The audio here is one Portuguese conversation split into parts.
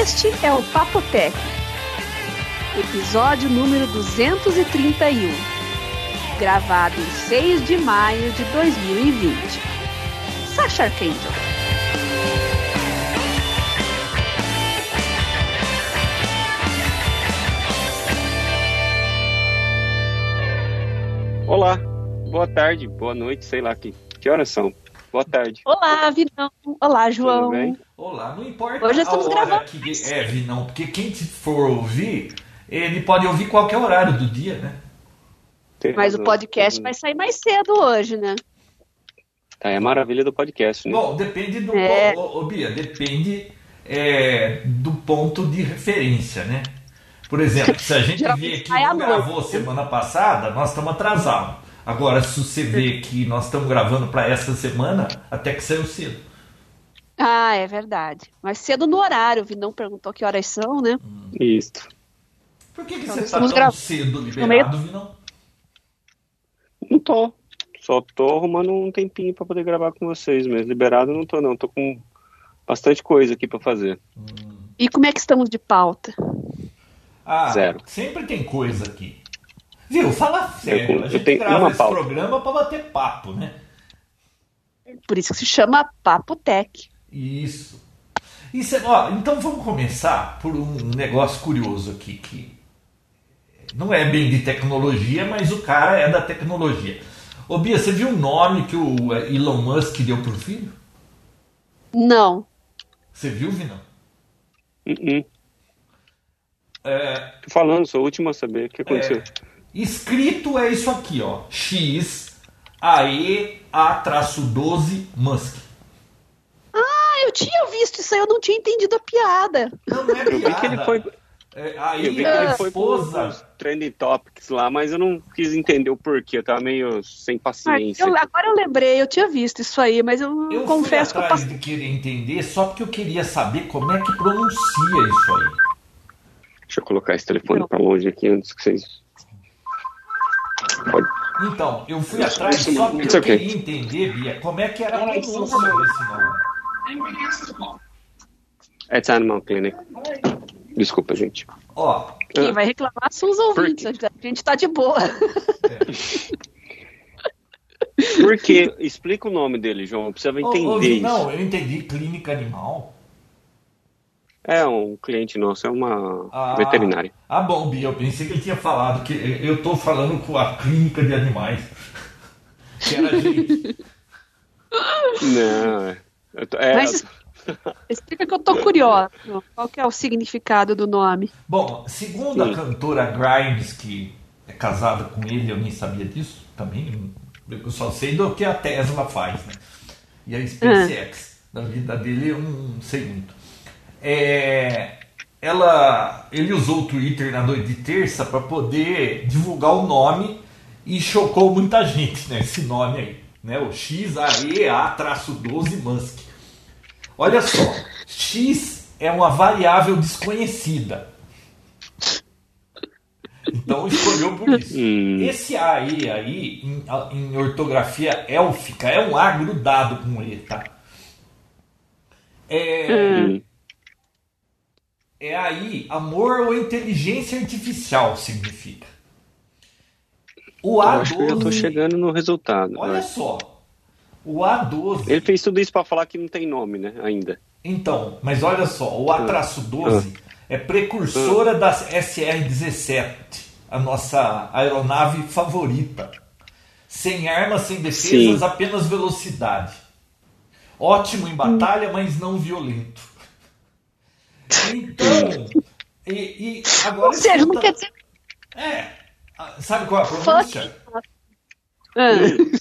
Este é o Papo Tech, episódio número 231, gravado em 6 de maio de 2020. Sasha Archangel. Olá, boa tarde, boa noite, sei lá que, que horas são. Boa tarde. Olá, Vinão. Olá, João. Tudo bem? Olá, não importa Hoje estamos a hora gravando. que é, Vinão, porque quem te for ouvir, ele pode ouvir qualquer horário do dia, né? Tem Mas o podcast vai sair mais cedo hoje, né? É a maravilha do podcast, né? Bom, depende do. É. Ô, ô, Bia, depende é, do ponto de referência, né? Por exemplo, se a gente vê que não gravou semana passada, nós estamos atrasados. Agora, se você vê que nós estamos gravando para essa semana, até que saiu cedo. Ah, é verdade. Mas cedo no horário, o Vinão perguntou que horas são, né? Isso. Por que, que Então, você está estamos tão gra- cedo meio- liberado, Vinão? Não tô. Só tô arrumando um tempinho pra poder gravar com vocês, mas liberado não tô não. Tô com bastante coisa aqui pra fazer. E como é que estamos de pauta? Ah, Zero. sempre tem coisa aqui. Viu? Fala sério. eu a gente tenho grava uma esse pauta. programa para bater papo, né? Por isso que se chama Papo Tech. Isso. Isso é- ó, então vamos começar por um negócio curioso aqui que não é bem de tecnologia, mas o cara é da tecnologia. Ô Bia, você viu o nome que o Elon Musk deu pro filho? Não. Você viu, Vinão? Uh-uh. É, Tô falando, sou o último a saber o que aconteceu. escrito é isso aqui, ó. X AE A-12 Musk. Ah, eu tinha visto isso aí, eu não tinha entendido a piada. Não, não é Eu vi que ele foi, É, eu aí vi que ele foi esposa pros trending topics lá, mas eu não quis entender o porquê. Eu tava meio sem Ah, paciência. eu- agora eu lembrei, eu tinha visto isso aí, mas eu, Eu confesso que fui eu atrás passei. de querer entender só porque eu queria saber como é que pronuncia isso aí. Deixa eu colocar esse telefone Não. pra longe aqui antes que vocês. Pode. Então, eu fui atrás só porque eu okay. queria entender, Bia, como é que era a pronúncia desse nome. It's Animal Clinic. Desculpa, gente. Ó, Quem vai reclamar são os ouvintes, Por a gente tá de boa. Por quê? Explica o nome dele, João. Precisava entender ô, isso. não, eu entendi clínica animal. É um cliente nosso, é uma Ah, veterinária. Ah, bom, Bia, eu pensei que ele tinha falado que eu tô falando com a clínica de animais. Que era a gente. Não, é. É, Mas explica que eu tô curiosa. Qual que é o significado do nome? Bom, segundo Sim. a cantora Grimes, que é casada com ele, eu nem sabia disso também. Eu só sei do que a Tesla faz, né? E a SpaceX. Da vida dele sei muito. É, ela, ele usou o Twitter na noite de terça para poder divulgar o nome e chocou muita gente, né? Esse nome aí, né? O XAEA-12 Musk. Olha só, X é uma variável desconhecida. Então escolheu por isso. Hum. Esse AE aí, em, em ortografia élfica, é um A grudado com E, tá? É, Hum. é aí, amor ou inteligência artificial significa. O Eu acho que eu já tô A12, chegando no resultado. olha né? só, o A12 Ele fez tudo isso pra falar que não tem nome, né? Ainda. Então, mas olha só, o A-12 é precursora da SR-17, a nossa aeronave favorita. Sem armas, sem defesas, Sim. apenas velocidade. Ótimo em batalha, mas não violento. Então, e, e agora Ou seja, não escuta- quer dizer. É, ah, sabe qual é a pronúncia? Ah,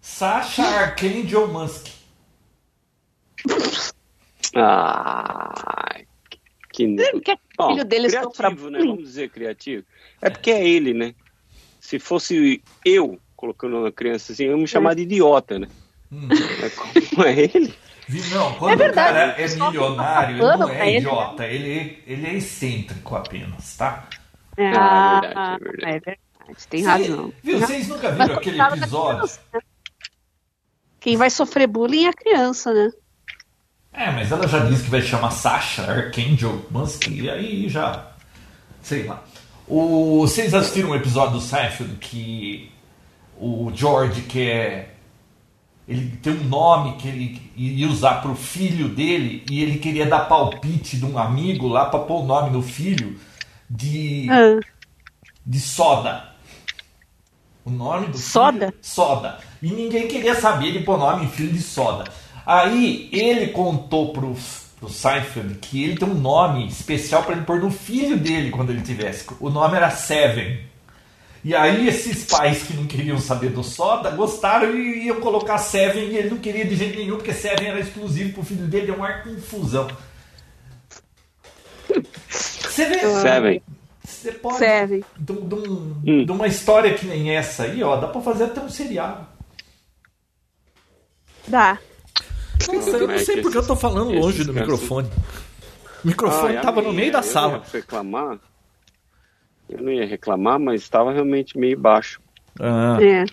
Sasha Archangel Musk. Ah, que que Bom, filho deles criativo, sofra né? Vamos dizer criativo. É porque é ele, né? Se fosse eu colocando uma criança assim, eu ia me chamar de idiota, né? Hum. Mas como é ele? Não, quando É o verdade, cara o é pessoal milionário, ele não pra é ele, idiota, ele, ele é excêntrico apenas, tá? Ah, é verdade, é verdade. é verdade. Tem Cê- razão. Viu, Tem vocês nunca Mas viram aquele coitada da episódio? criança, né? Quem vai sofrer bullying é a criança, né? É, mas ela já disse que vai chamar Sasha Archangel Musk, e aí já. Sei lá. O, vocês assistiram um episódio do Seinfeld que o George quer. Ele tem um nome que ele ia usar para o filho dele e ele queria dar palpite de um amigo lá para pôr o nome no filho de, ah. de soda. O nome do soda? Filho, soda. E ninguém queria saber de pôr nome em filho de soda. Aí ele contou pro, pro Seinfeld que ele tem um nome especial para ele pôr no filho dele quando ele tivesse. O nome era Seven. E aí esses pais que não queriam saber do Soda gostaram e iam colocar Seven e ele não queria de jeito nenhum, porque Seven era exclusivo pro filho dele, deu uma confusão. Você vê. Seven. Você pode. Seven. De, de, um, hum. de uma história que nem essa aí, ó, dá pra fazer até um seriado. Dá. Nossa, eu não sei porque eu tô falando longe do microfone. O microfone ah, tava no meio da sala. Ia reclamar. Eu não ia reclamar, mas estava realmente meio baixo. Ah. É.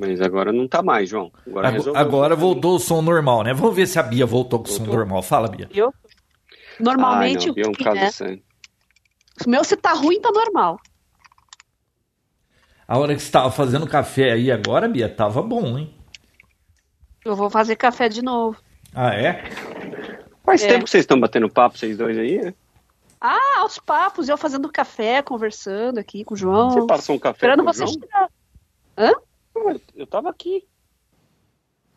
Mas agora não tá mais, João. Agora, agora, agora voltou o som normal, né? Vamos ver se a Bia voltou com o som normal. Fala, Bia. Eu? Normalmente. Ah, não, é um caso né? sério. O meu, se tá ruim, tá normal. A hora que você tava fazendo café aí agora, Bia, tava bom, hein? Eu vou fazer café de novo. Ah, é? Faz é. tempo que vocês estão batendo papo, vocês dois aí, né? Ah, aos papos, eu fazendo café, conversando aqui com o João. Você passou um café Esperando com você João? chegar. Hã? Eu tava aqui.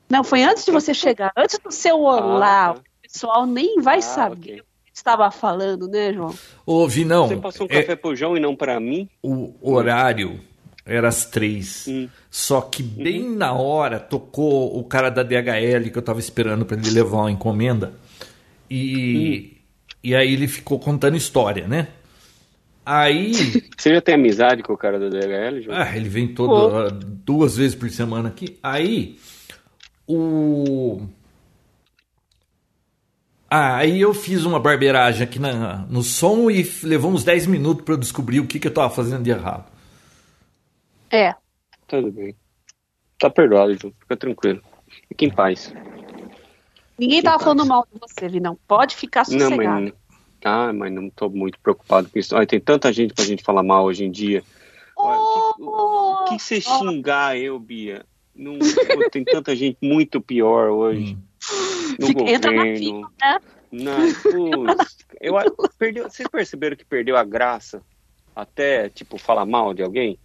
Não, foi antes de você chegar. Antes do seu olá. Ah, tá. O pessoal nem vai ah, saber okay. Estava falando, né, João? Ouvi, não. Você passou um café é... pro João e não para mim? O horário era às três. Hum. Só que bem uhum. na hora tocou o cara da DHL que eu tava esperando para ele levar uma encomenda. E, hum. e aí ele ficou contando história, né? Aí. Você já tem amizade com o cara da DHL, João? Ah, ele vem toda, duas vezes por semana aqui. Aí. O. Ah, aí eu fiz uma barbeiragem aqui na, no som e levou uns 10 minutos para eu descobrir o que, que eu tava fazendo de errado. É. Tudo bem. Tá perdoado, Ju. Fica tranquilo. Fique em paz. Ninguém Fique tava falando mal de você, Vinão. Pode ficar sossegado. Não, mas, ah, mas não tô muito preocupado com isso. Olha, tem tanta gente pra gente falar mal hoje em dia. o que, que, você oh, xingar eu, Bia? Não, tem tanta gente muito pior hoje. Hum. No Fica, governo. Entra na fila, né? Não, eu, perdeu, vocês perceberam que perdeu a graça até, tipo, falar mal de alguém?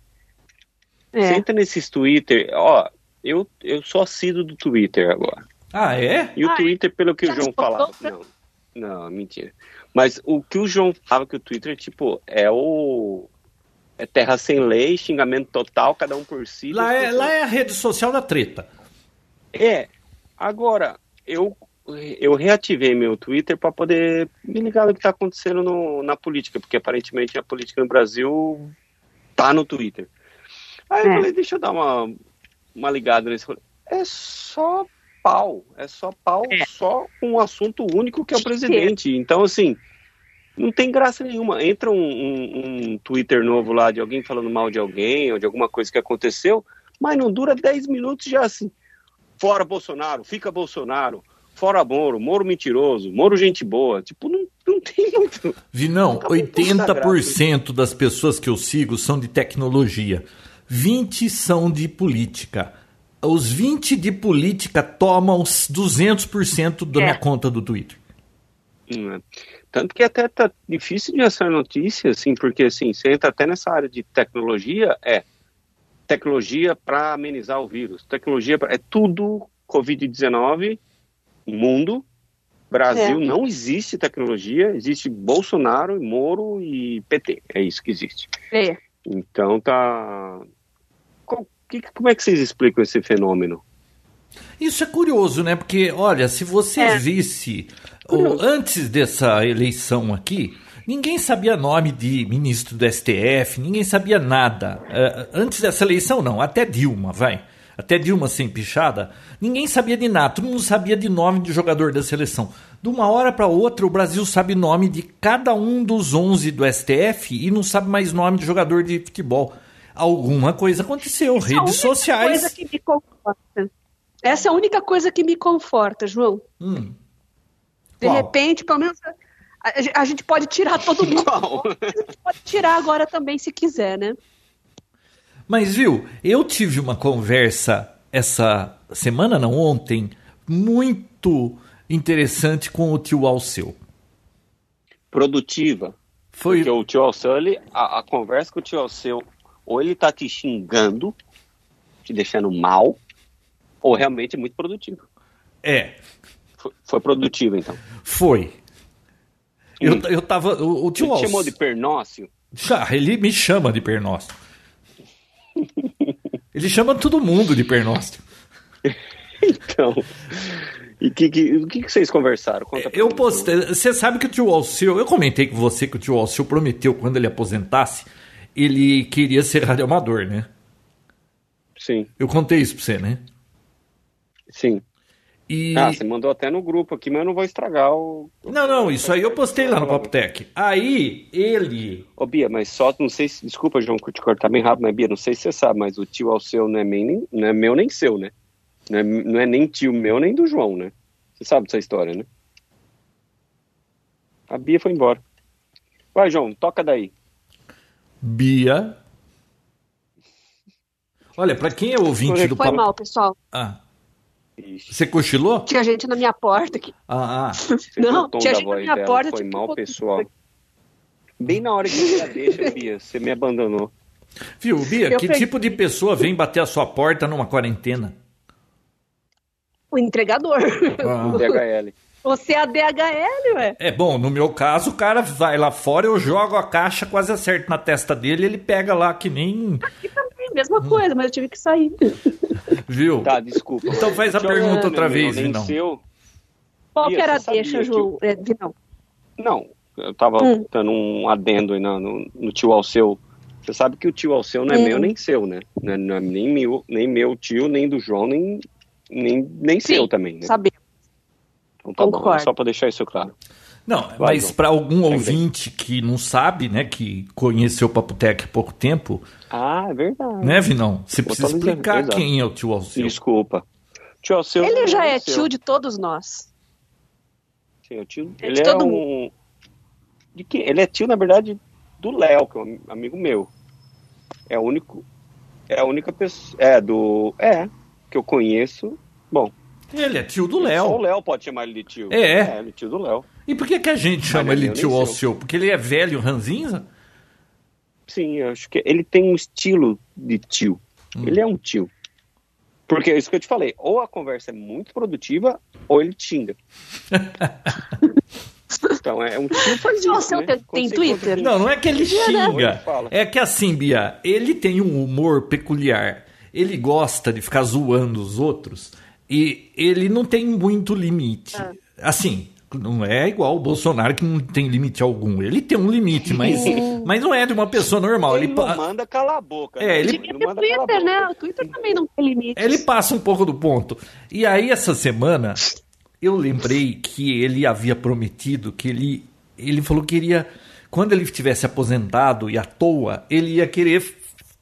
É. Você entra nesses Twitter, ó, eu, eu sou assíduo do Twitter agora. Ah, é? E o ah, Twitter, pelo que o João falava. Não, não, mentira. Mas o que o João falava que o Twitter, tipo, é o. É terra sem lei, xingamento total, cada um por si. Lá, é, lá é a rede social da treta. É. Agora, eu, eu reativei meu Twitter para poder me ligar no que está acontecendo no, na política, porque aparentemente a política no Brasil tá no Twitter. Aí eu é. falei, deixa eu dar uma, uma ligada nesse rolê. É só pau, é só pau, é. só um assunto único que é o presidente. Então, assim, não tem graça nenhuma. Entra um, um, um, Twitter novo lá de alguém falando mal de alguém ou de alguma coisa que aconteceu, mas não dura 10 minutos já assim. Fora Bolsonaro, fica Bolsonaro. Fora Moro, Moro mentiroso, Moro gente boa. Tipo, não, não tem muito. Vi, não, 80% das pessoas que eu sigo são de tecnologia. 20 são de política. Os 20 de política tomam 200% da é. minha conta do Twitter. Hum, é. Tanto que até tá difícil de essa notícia, assim, porque assim, você entra até nessa área de tecnologia, é tecnologia para amenizar o vírus, tecnologia pra, é tudo Covid-19, mundo, Brasil é. não existe tecnologia, existe Bolsonaro, Moro e PT, é isso que existe. É. Então tá. Que, como é que vocês explicam esse fenômeno? Isso é curioso, né? Porque, olha, se você é. visse antes dessa eleição aqui, ninguém sabia nome de ministro do STF, ninguém sabia nada. Uh, antes dessa eleição, não, até Dilma, vai. Até Dilma sem pichada, ninguém sabia de nada, todo mundo sabia de nome de jogador da seleção. De uma hora para outra, o Brasil sabe nome de cada um dos 11 do STF e não sabe mais nome de jogador de futebol. Alguma coisa aconteceu, Essa é redes sociais. Essa é a única coisa que me conforta, João. Hum. De Qual? repente, pelo menos a, a gente pode tirar todo mundo. Qual? A gente pode tirar agora também, se quiser, né? Mas viu, eu tive uma conversa essa semana, não ontem, muito interessante com o tio Alceu. Produtiva. Foi Porque o tio Alceu, ele, a, a conversa com o tio Alceu, ou ele tá te xingando, te deixando mal, ou realmente é muito produtivo. é, Foi, foi produtivo, então. foi. Eu, eu tava. O, o tio Ele te chamou de pernócio? Já, ele me chama de pernóstico. Ele chama todo mundo de pernóstico. Então. E que, que, o que, que vocês conversaram? Conta pra Eu postei. Você sabe que o tio Alceu. Eu comentei com você que o tio Alceu prometeu quando ele aposentasse, ele queria ser radioamador, né? Sim, Eu contei isso pra você, né? sim. E. Ah, você mandou até no grupo aqui, mas eu não vou estragar o. Não, não, isso aí eu postei lá no Papotec. Aí ele. Ô, Bia, mas só, não sei se. Desculpa, João, te cortar bem rápido, mas Bia, não sei se você sabe, mas o tio Alceu não é, nem, não é meu nem seu, né? Não é, não é nem tio meu nem do João, né? Você sabe dessa história, né? A Bia foi embora. Vai, João, toca daí. Bia. Olha, pra quem é ouvinte do Foi mal, pessoal. Ah, Ixi, você cochilou? Tinha gente na minha porta aqui. Ah, ah. Não, o tinha gente na minha dela, porta, Foi tipo, mal, pessoal. Bem na hora que você deixa, Bia, você me abandonou. Viu, Bia, Eu que peguei- tipo de pessoa vem bater a sua porta numa quarentena? O entregador. Ah. DHL. Você é a DHL, ué. É bom, no meu caso, o cara vai lá fora, eu jogo a caixa, quase acerto na testa dele, ele pega lá que nem. Aqui também, mesma coisa, mas eu tive que sair. Viu? Tá, desculpa. Então faz a Tio, pergunta não, outra vez, Vinão. seu. Qual que era a deixa, que João? É, Vinão. Não, eu tava Hum. dando um adendo aí no, no, no tio Alceu. Você sabe que o tio Alceu não é Hum. meu nem seu, né? Não é, não é nem, meu, nem meu tio, nem do João, nem, nem, nem Sim, seu também, né? Sabemos. Então tá bom, concordo. é só pra deixar isso claro. Não, mas para algum ouvinte que não sabe, né, que conheceu o Papotec há pouco tempo, Ah, é verdade. né, Vinão? Você precisa explicar exato. quem é o tio Alceu. Desculpa. Tio Alceu. Ele já é tio de todos nós. Sim, o tio, É ele de é todo um. De que, ele é tio, na verdade, do Léo, que é um amigo meu. É o único. É a única pessoa. É, do. É, que eu conheço. Bom, Ele é tio do Só o Léo. Léo pode chamar ele de tio. É. ele é tio do Léo. E por que, que a gente chama ele tio Alceu? Porque ele é velho, ranzinza? Sim, eu acho que ele tem um estilo de tio. Hum. Ele é um tio. Porque é isso que eu te falei. Ou a conversa é muito produtiva, ou ele te xinga. então é um tio faz isso, Alceu né? tem- Twitter? Não, não é que ele xinga. É que assim, Bia, ele tem um humor peculiar. Ele gosta de ficar zoando os outros e ele não tem muito limite. Ah. Assim, não é igual o Bolsonaro que não tem limite algum. Ele tem um limite, mas, mas não é de uma pessoa normal. Ele Ele, pa- manda calar a boca. É, né? ele- não ter manda Twitter, boca. né? O Twitter também não tem limite. ele passa um pouco do ponto. E aí, essa semana, eu lembrei que ele havia prometido que ele. Ele falou que iria. Quando ele estivesse aposentado e à toa, ele ia querer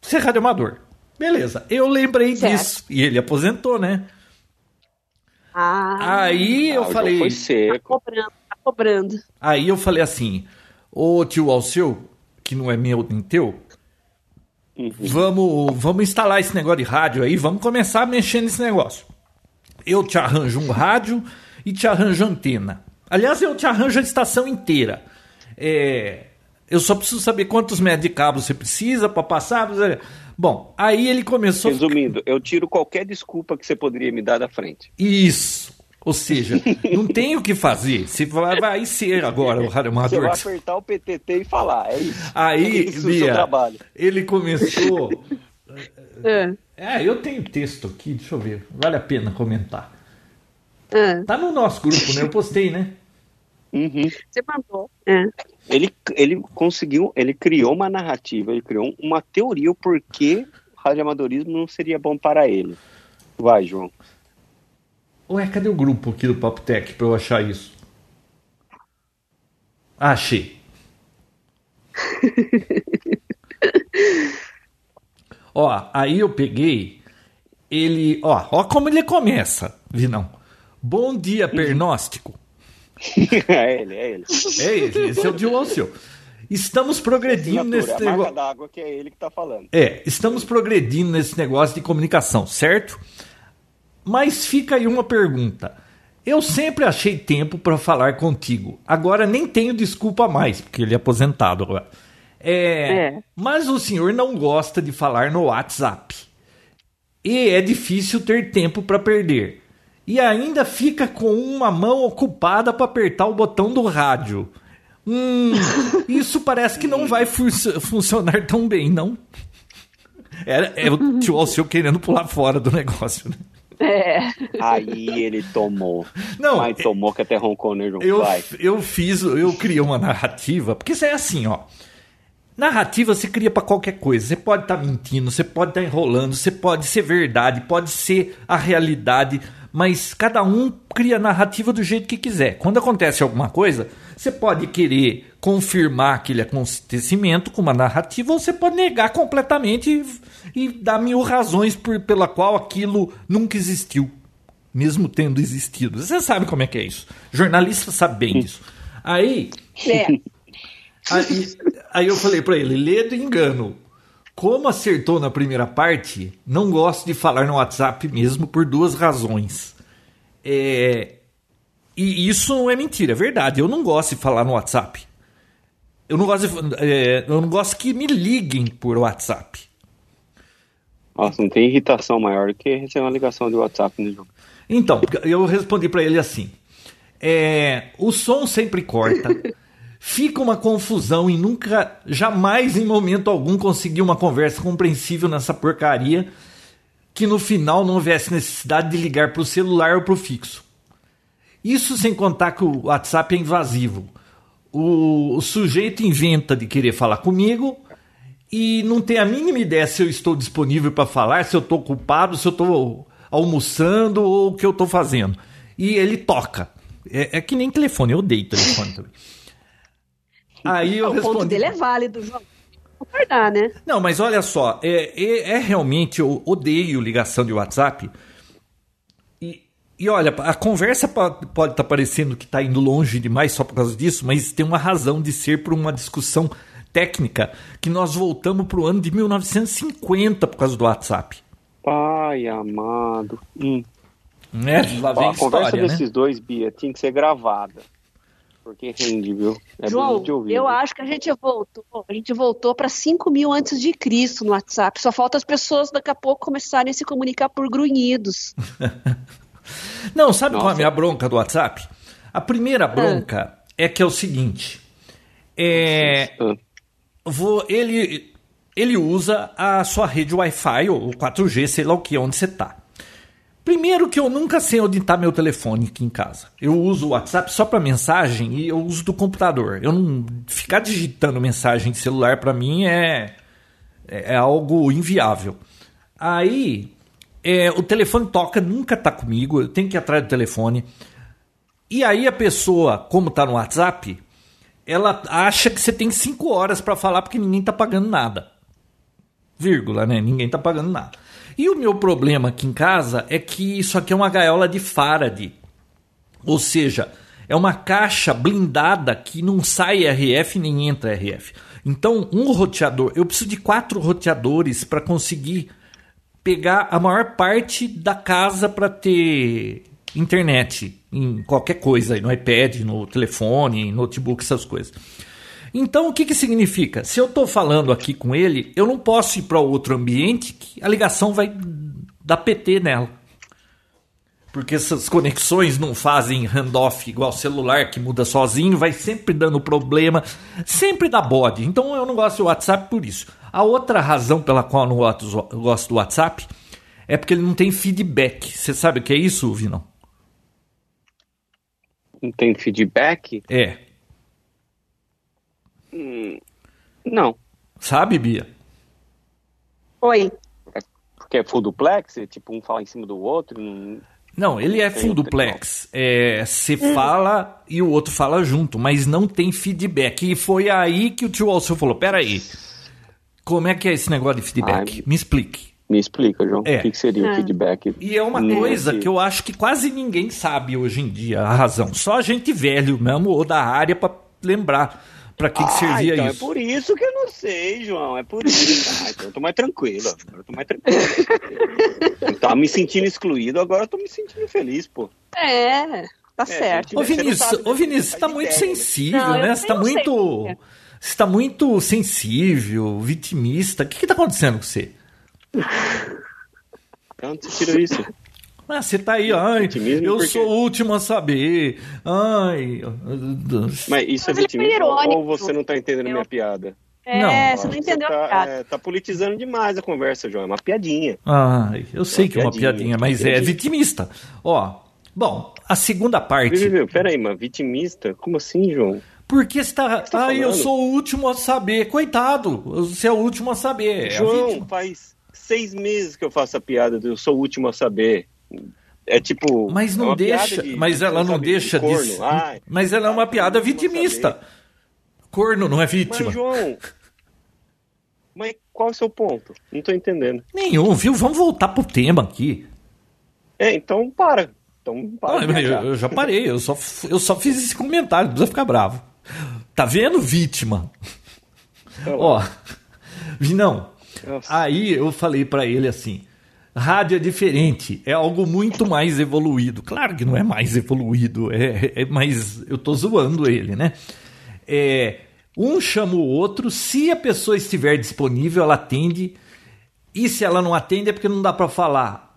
ser radioamador. Beleza, eu lembrei Certo. disso. E ele aposentou, né? Ah, Aí Ah, eu falei. Foi tá seco. cobrando, tá cobrando. Aí eu falei assim: Ô tio Alceu, que não é meu nem teu, Uhum. vamos, vamos instalar esse negócio de rádio aí, vamos começar a mexer nesse negócio. Eu te arranjo um rádio e te arranjo antena. Aliás, eu te arranjo a estação inteira. É, eu só preciso saber quantos metros de cabo você precisa para passar. Bom, aí ele começou. Resumindo, eu tiro qualquer desculpa que você poderia me dar da frente. Isso. Ou seja, não tem o que fazer. Você vai, vai ser agora o Você radioamador. vai apertar o PTT e falar, é isso. Aí, É isso o seu Bia, trabalho. ele começou. É. É, eu tenho texto aqui, deixa eu ver. Vale a pena comentar. É. Tá no nosso grupo, né? Eu postei, né? Uhum. Você mandou. É. Ele, ele conseguiu, ele criou uma narrativa, ele criou uma teoria o porquê o radioamadorismo não seria bom para ele. Vai, João. Ué, cadê o grupo aqui do Papo Tech pra eu achar isso? Ah, achei. ó, aí eu peguei ele, ó, ó como ele começa, Vinão. Bom dia, pernóstico. é ele, é ele. É ele, esse é o Alceu. Estamos progredindo nesse a marca negócio. d'água que é ele que tá falando. É, estamos progredindo nesse negócio de comunicação, certo? Mas fica aí uma pergunta. Eu sempre achei tempo para falar contigo. Agora nem tenho desculpa mais, porque ele é aposentado agora. É, É. Mas o senhor não gosta de falar no WhatsApp. E é difícil ter tempo para perder. E ainda fica com uma mão ocupada para apertar o botão do rádio. Hum, isso parece que não vai fu- funcionar tão bem, não? Era, é o tio Alceu querendo pular fora do negócio, né? É. Aí ele tomou. Não, Mas tomou que até roncou, né, João? Eu, Vai. eu fiz, eu criei uma narrativa, porque isso é assim, ó. Narrativa você cria pra qualquer coisa. Você pode estar mentindo, você pode estar enrolando, você pode ser verdade, pode ser a realidade, mas cada um cria a narrativa do jeito que quiser. Quando acontece alguma coisa, você pode querer confirmar aquele acontecimento com uma narrativa, ou você pode negar completamente e, e dar mil razões por, pela qual aquilo nunca existiu, mesmo tendo existido. Você sabe como é que é isso. Jornalista sabe bem disso. Aí É. Aí, aí eu falei pra ele, lê do engano. Como acertou na primeira parte, não gosto de falar no WhatsApp mesmo por duas razões. É, e isso não é mentira, é verdade. Eu não gosto de falar no WhatsApp. Eu não gosto, de- é, eu não gosto que me liguem por WhatsApp. Nossa, não tem irritação maior do que receber uma ligação de WhatsApp, né, João? Então, eu respondi pra ele assim: é, o som sempre corta, fica uma confusão e nunca, jamais em momento algum consegui uma conversa compreensível nessa porcaria que no final não houvesse necessidade de ligar pro celular ou pro fixo. Isso sem contar que o WhatsApp é invasivo. O, o sujeito inventa de querer falar comigo e não tem a mínima ideia se eu estou disponível para falar, se eu estou ocupado, se eu estou almoçando ou o que eu estou fazendo. E ele toca. É, é que nem telefone, eu odeio telefone também. Aí eu o ponto respondi. dele é válido, João. Concordar, né? Não, mas olha só, é, é, é realmente, eu odeio ligação de WhatsApp. E, e olha, a conversa po- pode estar parecendo que está indo longe demais só por causa disso, mas tem uma razão de ser por uma discussão técnica que nós voltamos para o ano de 1950 por causa do WhatsApp. Pai amado. Hum. Né? Lá Ó, vem a a conversa história, né? desses dois, Bia, tinha que ser gravada. Porque rende, viu? É João, ouvir. eu viu? acho que a gente voltou, a gente voltou para 5 mil antes de Cristo no WhatsApp. Só falta as pessoas daqui a pouco começarem a se comunicar por grunhidos. Não, sabe qual é a Nossa. minha bronca do WhatsApp? A primeira bronca é que é o seguinte. É, Ah, vou, ele, ele usa a sua rede Wi-Fi ou 4G, sei lá o que, onde você tá. Primeiro que eu nunca sei onde está meu telefone aqui em casa. Eu uso o WhatsApp só para mensagem e eu uso do computador. Eu não ficar digitando mensagem de celular para mim é, é é algo inviável. Aí é, o telefone toca, nunca tá comigo, eu tenho que ir atrás do telefone. E aí a pessoa, como tá no WhatsApp, ela acha que você tem 5 horas para falar porque ninguém tá pagando nada. Vírgula, né? Ninguém tá pagando nada. E o meu problema aqui em casa é que isso aqui é uma gaiola de Faraday. Ou seja, é uma caixa blindada que não sai RF nem entra RF. Então, um roteador, eu preciso de quatro roteadores para conseguir pegar a maior parte da casa para ter internet em qualquer coisa, no iPad, no telefone, em notebook, essas coisas. Então, o que, que significa? Se eu estou falando aqui com ele, eu não posso ir para outro ambiente que a ligação vai dar PT nela. Porque essas conexões não fazem handoff igual celular que muda sozinho, vai sempre dando problema, sempre dá bode. Então eu não gosto do WhatsApp por isso. A outra razão pela qual eu não gosto do WhatsApp é porque ele não tem feedback. Você sabe o que é isso, Vinão? Não tem feedback? É. Não. Sabe, Bia? Oi. Porque é full duplex, é tipo um fala em cima do outro. Não... Não, ele é full duplex. É, você fala e o outro fala junto, mas não tem feedback. E foi aí que o tio Alceu falou: peraí, como é que é esse negócio de feedback? Ai. Me explique. Me explica, João. É. O que, que seria o É. feedback? E é uma nesse- coisa que eu acho que quase ninguém sabe hoje em dia a razão. Só a gente velho mesmo ou da área pra lembrar pra que, que Ah, servia então isso. é por isso que eu não sei, João. É por isso. Ah, então eu tô mais tranquilo. Agora eu tô mais tranquilo. eu tava me sentindo excluído, agora eu tô me sentindo feliz, pô. É, tá É, certo. Ô Vinícius, sabe, ô Vinícius, Você tá muito ideia, né? sensível, Não, né? Você tá sei muito. é. Você tá muito sensível, vitimista. O que, que tá acontecendo com você? Onde você tirou isso? Ah, você tá aí, ai, Vitimismo eu por quê? sou o último a saber. Ai. Mas isso é Mas foi vitimismo ou você não tá entendendo a minha Eu- piada? É, Não, você não Você entendeu a tá, piada. é, tá politizando demais a conversa, João. É uma piadinha. Ai, eu sei que é uma piadinha, piadinha, mas é piadinha. vitimista. Ó, bom, a segunda parte. viu, viu? Pera aí, mas vitimista? Como assim, João? Porque você tá. tá Ai, eu sou o último a saber. Coitado, você é o último a saber. É a João, faz seis meses que eu faço a piada do eu sou o último a saber. É tipo. Mas é não piada deixa. de- mas ela não sabe, de deixa corno. disso. Mas ela é uma piada não vitimista. Corno não é vítima. Mas, João. Mas qual é o seu ponto? Não tô entendendo. Nenhum, viu? Vamos voltar pro tema aqui. É, então para. Então para. De mas eu, eu já parei, eu só, eu só fiz esse comentário, não precisa ficar bravo. Tá vendo, vítima? Ó, Nossa. aí eu falei pra ele assim: rádio é diferente, é algo muito mais evoluído. Claro que não é mais evoluído, é, é mas eu tô zoando ele, né? É, um chama o outro, se a pessoa estiver disponível, ela atende, e se ela não atende é porque não dá pra falar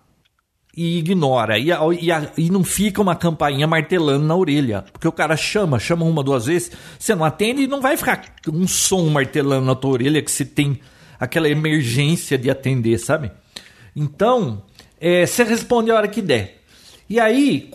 e ignora. E, e, e não fica uma campainha martelando na orelha. Porque o cara chama, chama uma, duas vezes, você não atende e não vai ficar um som martelando na tua orelha que você tem aquela emergência de atender, sabe? Então, é, você responde a hora que der. E aí,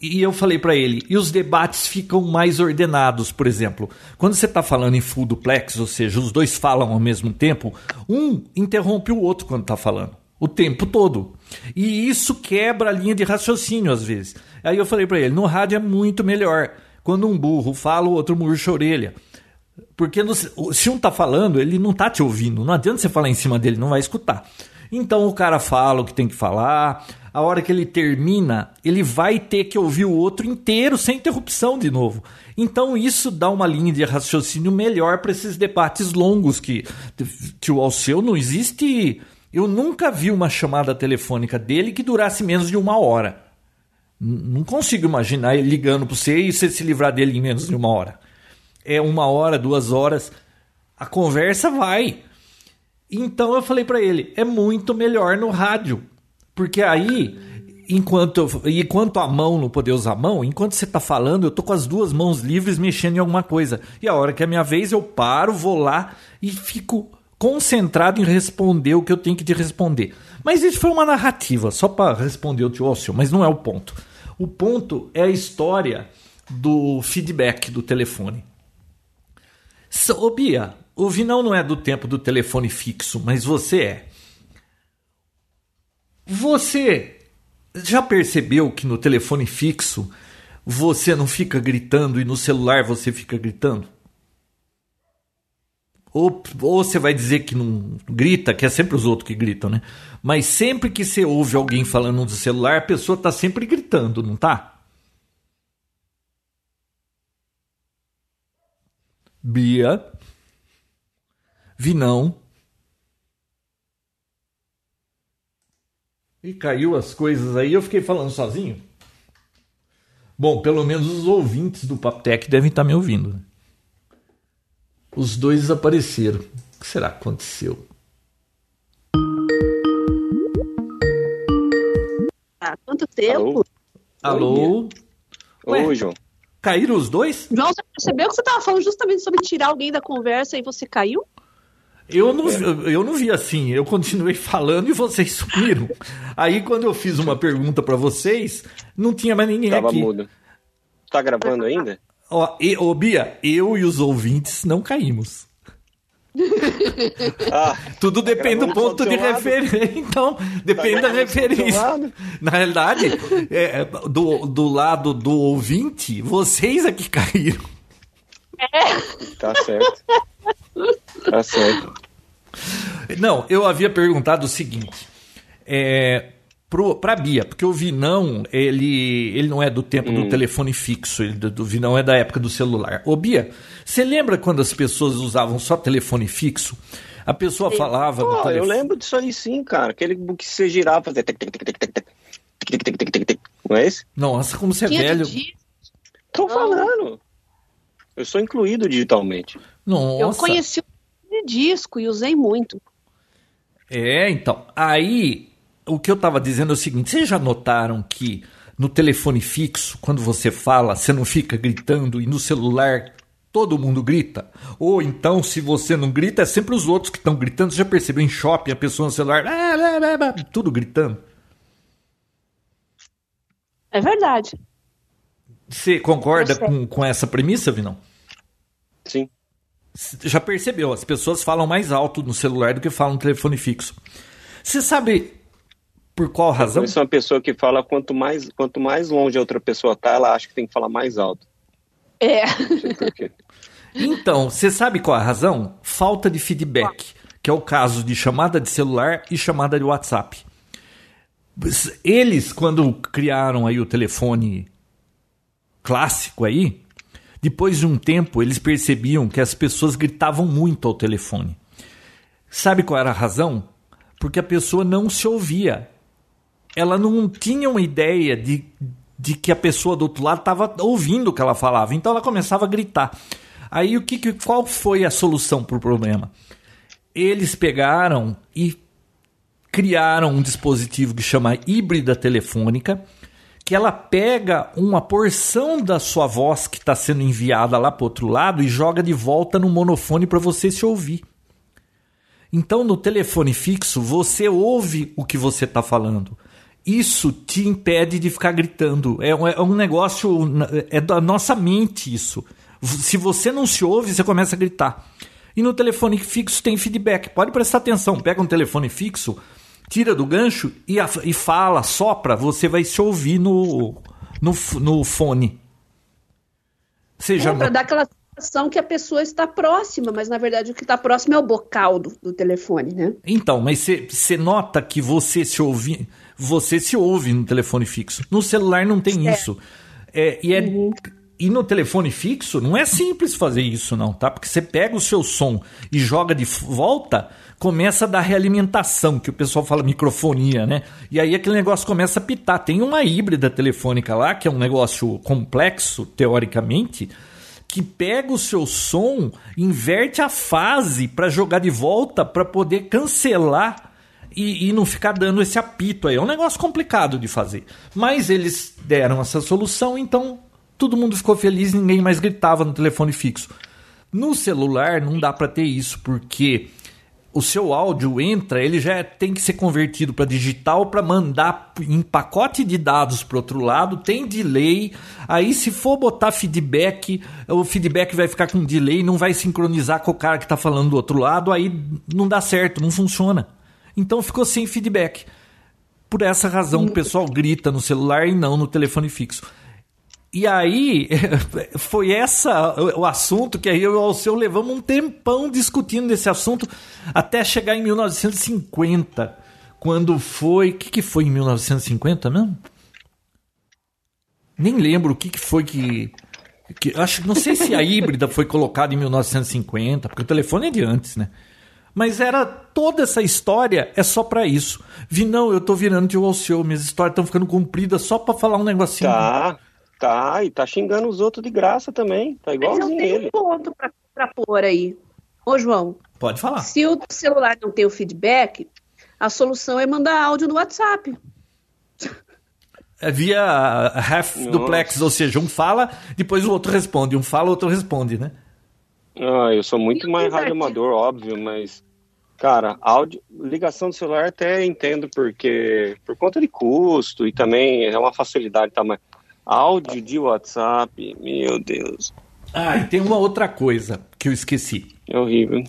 e eu falei pra ele, e os debates ficam mais ordenados, por exemplo. Quando você tá falando em full duplex, ou seja, os dois falam ao mesmo tempo, um interrompe o outro quando tá falando. O tempo todo. E isso quebra a linha de raciocínio às vezes. Aí eu falei pra ele, no rádio é muito melhor. Quando um burro fala, o outro murcha a orelha. Porque no- se um tá falando, ele não tá te ouvindo. Não adianta você falar em cima dele, não vai escutar. Então o cara fala o que tem que falar. A hora que ele termina, ele vai ter que ouvir o outro inteiro sem interrupção de novo. Então isso dá uma linha de raciocínio melhor para esses debates longos que que o Alceu não existe. Eu nunca vi uma chamada telefônica dele que durasse menos de uma hora. Não consigo imaginar ele ligando para você e você se livrar dele em menos de uma hora é uma hora, duas horas, a conversa vai. Então eu falei pra ele, é muito melhor no rádio, porque aí, enquanto enquanto a mão não poder usar a mão, enquanto você tá falando, eu tô com as duas mãos livres mexendo em alguma coisa. E a hora que é a minha vez, eu paro, vou lá e fico concentrado em responder o que eu tenho que te responder. Mas isso foi uma narrativa, só para responder o tio Alcio, mas não é o ponto. O ponto é a história do feedback do telefone. Ô Bia, o Vinão não é do tempo do telefone fixo, mas você é. Você já percebeu que no telefone fixo você não fica gritando e no celular você fica gritando? Ou, ou você vai dizer que não grita, que é sempre os outros que gritam, né? Mas sempre que você ouve alguém falando no celular, a pessoa tá sempre gritando, não tá? Bia. Vinão. E caiu as coisas aí, eu fiquei falando sozinho. Bom, pelo menos os ouvintes do Paptec devem estar me ouvindo. né? Os dois desapareceram. O que será que aconteceu? Há quanto tempo? Alô? Alô? Ué? Ô, João. Caíram os dois? João, você percebeu que você estava falando justamente sobre tirar alguém da conversa e você caiu? Eu não, eu não vi assim. Eu continuei falando e vocês sumiram. Aí, quando eu fiz uma pergunta pra vocês, não tinha mais ninguém Tava aqui. mudo. Tá gravando ainda? Ó, e, ô, Bia, eu e os ouvintes não caímos. Ah, Tudo depende do ponto do de referência. Então, depende da gravando só do seu referência. Na realidade, é, do, do lado do ouvinte, vocês é que caíram. Tá certo. Tá certo. Não, eu havia perguntado o seguinte: É, para a Bia, porque o Vinão, ele, ele não é do tempo hum. do telefone fixo, ele, do, do Vinão é da época do celular. Ô Bia, você lembra quando as pessoas usavam só telefone fixo? A pessoa falava. Pô, telefone... Eu lembro disso aí sim, cara. Aquele que você girava, fazia. Não é esse? Nossa, como você é velho. Tô falando. Eu sou incluído digitalmente. Nossa. Eu conheci o disco e usei muito. É, então. Aí o que eu estava dizendo é o seguinte: vocês já notaram que no telefone fixo, quando você fala, você não fica gritando e no celular todo mundo grita? Ou então, se você não grita, é sempre os outros que estão gritando. Você já percebeu em shopping a pessoa no celular, tudo gritando? É verdade. Você concorda com, com essa premissa, Vinão? Sim. Já percebeu, as pessoas falam mais alto no celular do que falam no telefone fixo. Você sabe por qual razão? Eu sou uma pessoa que fala quanto mais, quanto mais longe a outra pessoa tá, ela acha que tem que falar mais alto. É. Então, você sabe qual a razão? Falta de feedback, que é o caso de chamada de celular e chamada de WhatsApp. Eles, quando criaram aí o telefone clássico aí, depois de um tempo, eles percebiam que as pessoas gritavam muito ao telefone. Sabe qual era a razão? Porque a pessoa não se ouvia ela não tinha uma ideia de, de que a pessoa do outro lado estava ouvindo o que ela falava. Então ela começava a gritar. Aí o que, qual foi a solução para o problema? Eles pegaram e criaram um dispositivo que chama híbrida telefônica, que ela pega uma porção da sua voz que está sendo enviada lá para outro lado e joga de volta no monofone para você se ouvir. Então, no telefone fixo, você ouve o que você está falando isso te impede de ficar gritando. É um, é um negócio. É da nossa mente isso. Se você não se ouve, você começa a gritar. E no telefone fixo tem feedback. Pode prestar atenção. Pega um telefone fixo, tira do gancho e, e fala, sopra. Você vai se ouvir no, no, no fone. Seja, é, para dar aquela sensação que a pessoa está próxima, mas na verdade o que está próximo é o bocal do, do telefone, né? Então, mas você nota que você se ouve você se ouve no telefone fixo. No celular não tem isso. É, e, é, uhum. e no telefone fixo não é simples fazer isso, não, tá? Porque você pega o seu som e joga de volta, começa a dar realimentação, que o pessoal fala microfonia, né? E aí aquele negócio começa a pitar. Tem uma híbrida telefônica lá, que é um negócio complexo, teoricamente que pega o seu som, inverte a fase para jogar de volta para poder cancelar e, e, não ficar dando esse apito aí. É um negócio complicado de fazer. Mas eles deram essa solução, então todo mundo ficou feliz, ninguém mais gritava no telefone fixo. No celular não dá para ter isso, porque o seu áudio entra, ele já tem que ser convertido para digital para mandar em pacote de dados para outro lado, tem delay. Aí se for botar feedback, o feedback vai ficar com delay, não vai sincronizar com o cara que está falando do outro lado, aí não dá certo, não funciona. Então ficou sem feedback. Por essa razão, o pessoal grita no celular e não no telefone fixo. E aí, foi essa o assunto que aí eu e o Alceu levamos um tempão discutindo desse assunto até chegar em 1950. Quando foi. O que, que foi em 1950 mesmo? Nem lembro o que, que foi que. que acho, não sei se a híbrida foi colocada em 1950, porque o telefone é de antes, né? Mas era toda essa história é só para isso. Vi, não, eu tô virando de Alceu, minhas histórias estão ficando compridas só para falar um negocinho. Tá, tá, e tá xingando os outros de graça também. Tá igualzinho Mas eu tenho um ponto pra, pra pôr aí. Ô, João. Pode falar. Se o celular não tem o feedback, a solução é mandar áudio no WhatsApp. É via half Nossa. duplex, ou seja, um fala, depois o outro responde. Um fala, o outro responde, né? Ah, eu sou muito mais radioamador, óbvio, mas Cara, áudio, ligação do celular até entendo porque por conta de custo e também é uma facilidade, tá? Mas áudio de WhatsApp, meu Deus. Ah, e tem uma outra coisa que eu esqueci. É horrível.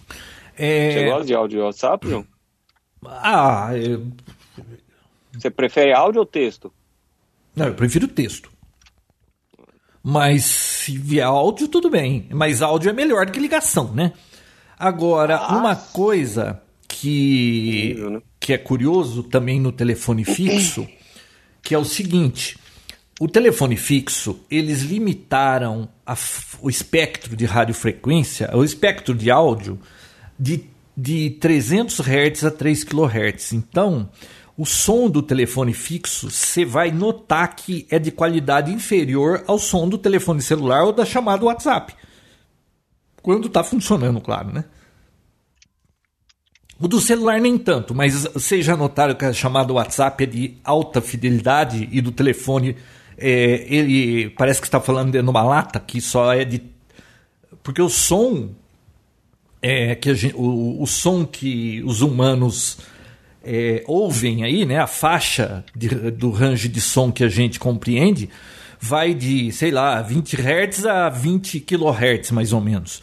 É... Você gosta de áudio de WhatsApp, João? Ah, eu... Você prefere áudio ou texto? Não, eu prefiro texto. Mas se vier áudio, tudo bem. Mas áudio é melhor do que ligação, né? Agora, uma coisa que, né? que é curioso também no telefone fixo, que é o seguinte: o telefone fixo, eles limitaram a, o espectro de radiofrequência, o espectro de áudio, de, de 300 Hz a 3 kHz. Então, o som do telefone fixo, você vai notar que é de qualidade inferior ao som do telefone celular ou da chamada WhatsApp. Quando está funcionando, claro, né? O do celular nem tanto, mas vocês já notaram que a chamada WhatsApp é de alta fidelidade e do telefone é, ele parece que está falando dentro de uma lata que só é de. Porque o som é que gente, o, o, som que os humanos é, ouvem aí, né, a faixa de, do range de som que a gente compreende, vai de, sei lá, 20 Hz a 20 kHz, mais ou menos.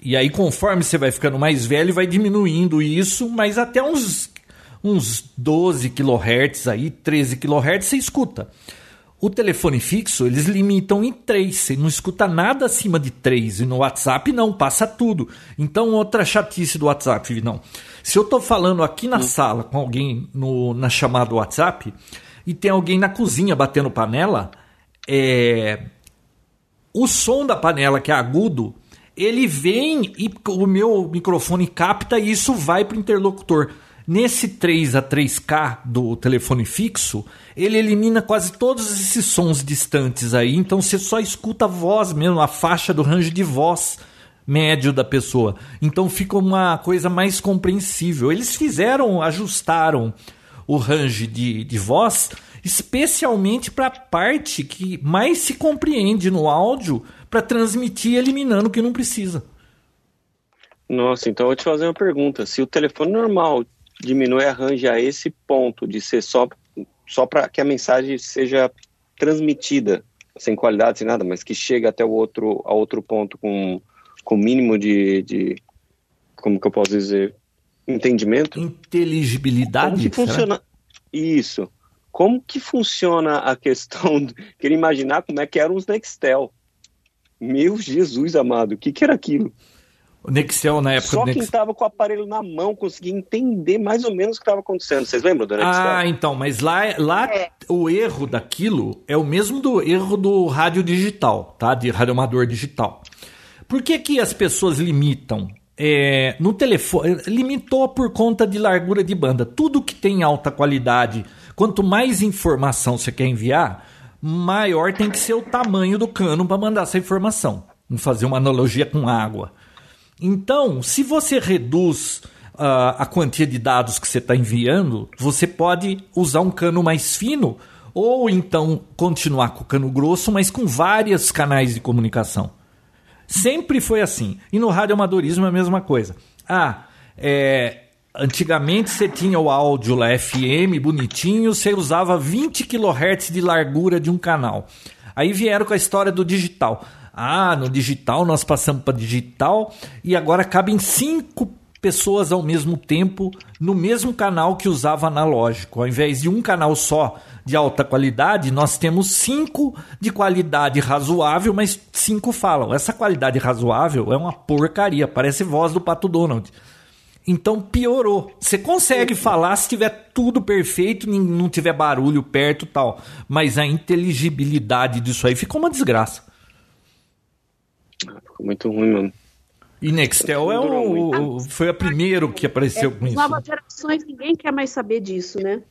E aí, conforme você vai ficando mais velho, vai diminuindo isso, mas até uns, uns 12 kHz aí, 13 kHz você escuta. O telefone fixo, eles limitam em 3. Você não escuta nada acima de 3. E no WhatsApp, não, passa tudo. Então, outra chatice do WhatsApp, não. Se eu estou falando aqui na hum. sala com alguém no, na chamada WhatsApp e tem alguém na cozinha batendo panela, é... o som da panela, que é agudo, ele vem e o meu microfone capta e isso vai para o interlocutor. Nesse 3 a 3K do telefone fixo, ele elimina quase todos esses sons distantes aí, então você só escuta a voz mesmo, a faixa do range de voz médio da pessoa. Então fica uma coisa mais compreensível. Eles fizeram, ajustaram o range de, de voz, especialmente para a parte que mais se compreende no áudio, para transmitir eliminando o que não precisa. Nossa, então eu vou te fazer uma pergunta. Se o telefone normal diminui arranja a esse ponto de ser só, só para que a mensagem seja transmitida sem qualidade, sem nada, mas que chega até o outro, a outro ponto com com mínimo de, de como que eu posso dizer, entendimento. Inteligibilidade. Como que funciona isso? Como que funciona a questão? Queria imaginar como é que eram os Nextel. Meu Jesus amado, o que, que era aquilo? O Nextel na época Só quem estava com o aparelho na mão conseguia entender mais ou menos o que estava acontecendo. Vocês lembram do Nextel? Ah, então, mas lá, lá é. o erro daquilo é o mesmo do erro do rádio digital, tá? De radioamador digital. Por que, que as pessoas limitam? É, no telefone, limitou por conta de largura de banda. Tudo que tem alta qualidade, quanto mais informação você quer enviar, maior tem que ser o tamanho do cano para mandar essa informação. Vamos fazer uma analogia com água. Então, se você reduz uh, a quantia de dados que você está enviando, você pode usar um cano mais fino ou então continuar com o cano grosso, mas com vários canais de comunicação. Sempre foi assim. E no radioamadorismo é a mesma coisa. Ah, é, antigamente você tinha o áudio lá FM bonitinho, você usava 20 kHz de largura de um canal. Aí vieram com a história do digital. Ah, no digital nós passamos para digital e agora cabem cinco pessoas ao mesmo tempo no mesmo canal que usava analógico. Ao invés de um canal só de alta qualidade, nós temos cinco de qualidade razoável, mas cinco falam. Essa qualidade razoável é uma porcaria, parece voz do Pato Donald. Então piorou. Você consegue falar se tiver tudo perfeito, não tiver barulho perto tal. Mas a inteligibilidade disso aí ficou uma desgraça. Ficou muito ruim, mano. E Nextel é o, foi a primeiro que apareceu é, com isso. Novas gerações, ninguém quer mais saber disso, né?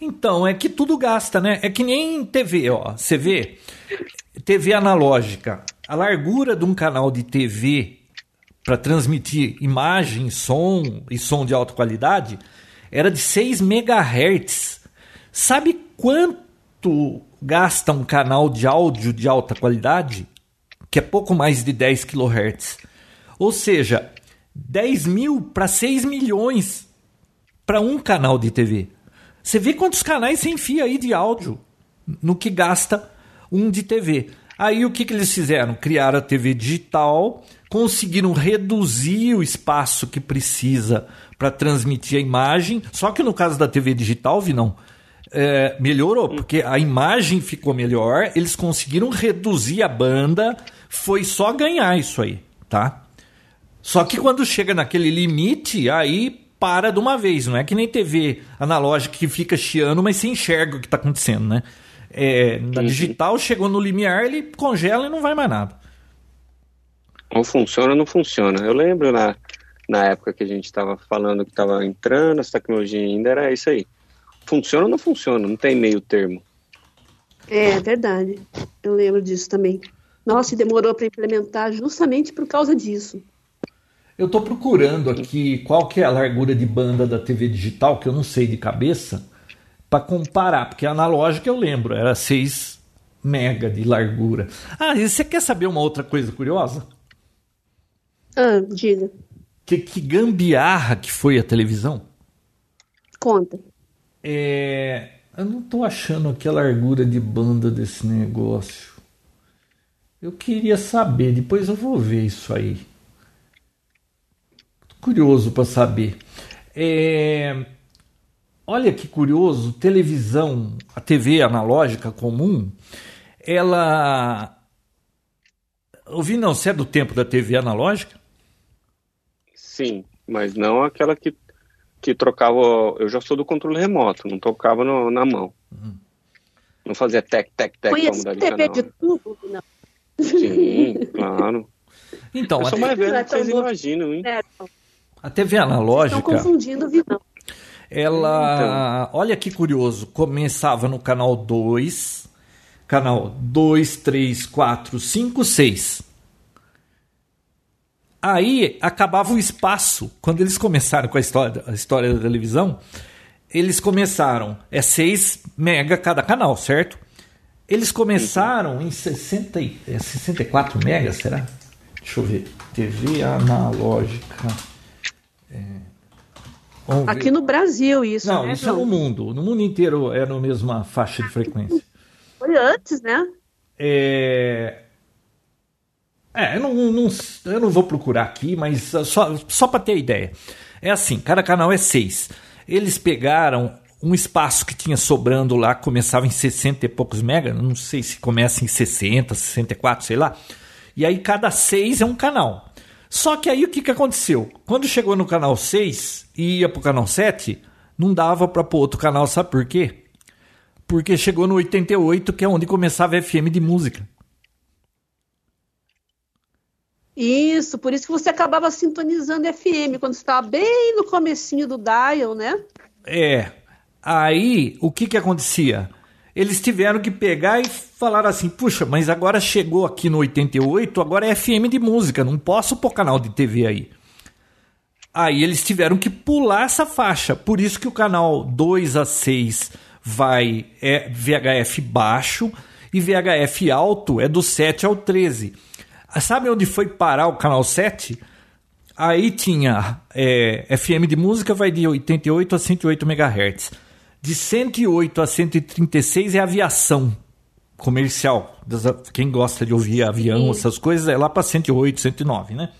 Então, é que tudo gasta, né? É que nem TV, ó. Você vê, TV analógica. A largura de um canal de TV para transmitir imagem, som e som de alta qualidade era de 6 MHz. Sabe quanto gasta um canal de áudio de alta qualidade? Que é pouco mais de 10 kHz. Ou seja, 10 mil para 6 milhões para um canal de TV. Você vê quantos canais você enfia aí de áudio no que gasta um de TV. Aí o que, que eles fizeram? Criaram a TV digital, conseguiram reduzir o espaço que precisa para transmitir a imagem. Só que no caso da TV digital, vi não é, melhorou, porque a imagem ficou melhor, eles conseguiram reduzir a banda, foi só ganhar isso aí, tá? Só que quando chega naquele limite, aí para de uma vez, não é que nem TV analógica que fica chiando, mas você enxerga o que está acontecendo, né? É, na digital, chegou no limiar, ele congela e não vai mais nada. Ou funciona ou não funciona. Eu lembro na, na época que a gente estava falando que estava entrando, essa tecnologia ainda era isso aí. Funciona ou não funciona, não tem meio termo. É verdade. Eu lembro disso também. Nossa, e demorou para implementar justamente por causa disso. Eu estou procurando aqui qual que é a largura de banda da TV digital, que eu não sei de cabeça, para comparar, porque a analógica eu lembro, era 6 mega de largura. Ah, e você quer saber uma outra coisa curiosa? Ah, diga. Que, que gambiarra que foi a televisão? Conta. É, eu não estou achando aqui a largura de banda desse negócio. Eu queria saber, depois eu vou ver isso aí curioso para saber. É, olha que curioso, televisão, a TV analógica comum, ela. Ouvi, não, você é do tempo da TV analógica? Sim, mas não aquela que, que trocava. Eu já sou do controle remoto, não tocava no, na mão. Uhum. Não fazia tec, tec, tec para mudar de TV canal. de tubo, não. Sim, claro. Então, eu sou mais velho do que vocês imaginam, hein? É, a TV analógica. Estão confundindo visão. Ela, então. olha que curioso, começava no canal 2, canal 2, 3, 4, 5, 6. Aí acabava o espaço. Quando eles começaram com a história, a história da televisão, eles começaram, é 6 mega cada canal, certo? Eles começaram em 60, é 64 mega, será? Deixa eu ver. TV analógica. É. Aqui no Brasil, isso. Não, né, isso João? é no mundo. No mundo inteiro é na mesma faixa de frequência. Foi antes, né? É. É, eu não, não, eu não vou procurar aqui, mas só, só para ter ideia. É assim: cada canal é seis. Eles pegaram um espaço que tinha sobrando lá, começava em 60 e poucos mega, não sei se começa em 60, 64, sei lá. E aí cada seis é um canal. Só que aí o que, que aconteceu? Quando chegou no canal 6 e ia pro canal 7, não dava para pôr outro canal, sabe por quê? Porque chegou no 88, que é onde começava a FM de música. Isso, por isso que você acabava sintonizando FM quando estava bem no comecinho do dial, né? É. Aí, o que que acontecia? eles tiveram que pegar e falar assim: puxa, mas agora chegou aqui no 88, agora é FM de música, não posso pôr canal de TV aí. Aí eles tiveram que pular essa faixa, por isso que o canal 2 a 6 vai é VHF baixo e VHF alto é do 7 ao 13. Sabe onde foi parar o canal 7? Aí tinha é, FM de música, vai de 88 a 108 MHz. De 108 a 136 é aviação comercial. Quem gosta de ouvir avião, Sim. essas coisas, é lá para 108, 109, né?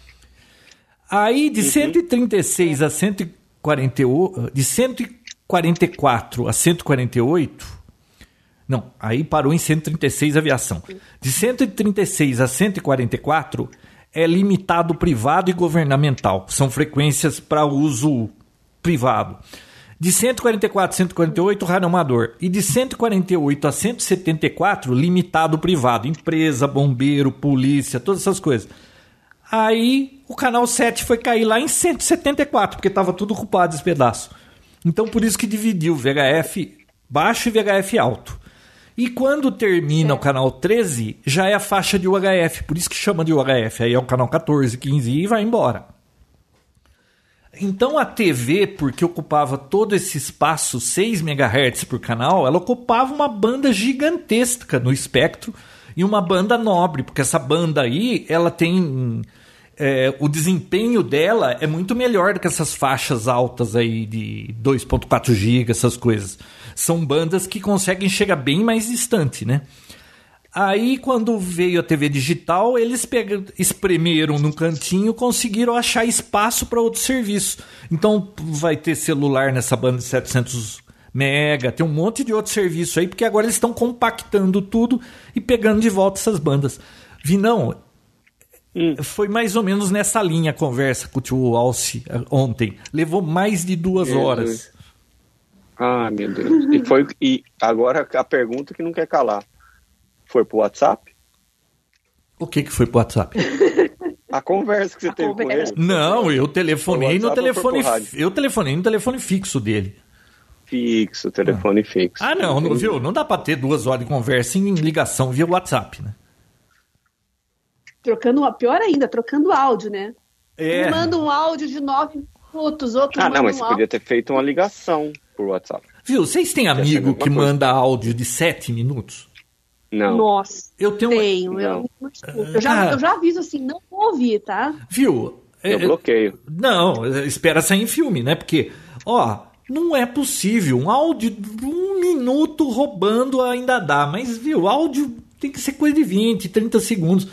Aí de uhum. 136 a 148, de 144 a 148, não, aí parou em 136 aviação. De 136 a 144 é limitado privado e governamental. São frequências para uso privado. De 144 a 148, rádio amador. E de 148 a 174, limitado privado. Empresa, bombeiro, polícia, todas essas coisas. Aí o canal 7 foi cair lá em 174, porque estava tudo ocupado esse pedaço. Então por isso que dividiu VHF baixo e VHF alto. E quando termina o canal 13, já é a faixa de UHF, por isso que chama de UHF. Aí é o canal 14, 15 e vai embora. Então a TV, porque ocupava todo esse espaço, 6 MHz por canal, ela ocupava uma banda gigantesca no espectro e uma banda nobre, porque essa banda aí, ela tem é, o desempenho dela é muito melhor do que essas faixas altas aí de 2.4 GB, essas coisas. São bandas que conseguem chegar bem mais distante, né? Aí, quando veio a TV digital, eles pegam, espremeram no cantinho, conseguiram achar espaço para outro serviço. Então, vai ter celular nessa banda de 700 mega, tem um monte de outro serviço aí, porque agora eles estão compactando tudo e pegando de volta essas bandas. Vinão, hum. foi mais ou menos nessa linha a conversa com o tio Alce eh, ontem. Levou mais de duas meu horas. Deus. Ah, meu Deus. E, foi, e agora a pergunta que não quer calar. Foi pro WhatsApp? O que que foi pro WhatsApp? A conversa que você a teve conversa. com ele. Não, eu telefonei no telefone. Eu telefonei no telefone fixo dele. Fixo, telefone ah. fixo. Ah, não, não, viu? Não dá pra ter duas horas de conversa em ligação via WhatsApp, né? Trocando, pior ainda, trocando áudio, né? É. Um manda um áudio de nove minutos, outro Ah, não, mas um você áudio. podia ter feito uma ligação por WhatsApp. Viu? Vocês têm amigo que coisa. manda áudio de sete minutos? Não. Nossa. Eu tenho. Tenho. Eu, eu, já, ah. eu já aviso assim, não vou ouvir, tá? Viu? Eu é, bloqueio. Não, espera sair em filme, né? Porque, ó, não é possível. Um áudio de um minuto roubando ainda dá. Mas, viu, áudio tem que ser coisa de 20, 30 segundos.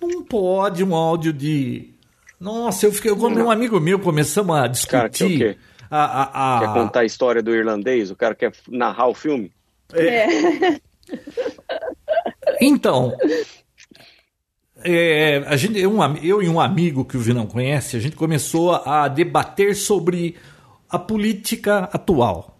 Não pode um áudio de. Nossa, eu fiquei. Quando um amigo meu começamos a discutir. Cara, quer, o quê? A, a, a... quer contar a história do irlandês? O cara quer narrar o filme? É. Então, é, a gente, eu, eu, e um amigo que o Vinão conhece, a gente começou a debater sobre a política atual.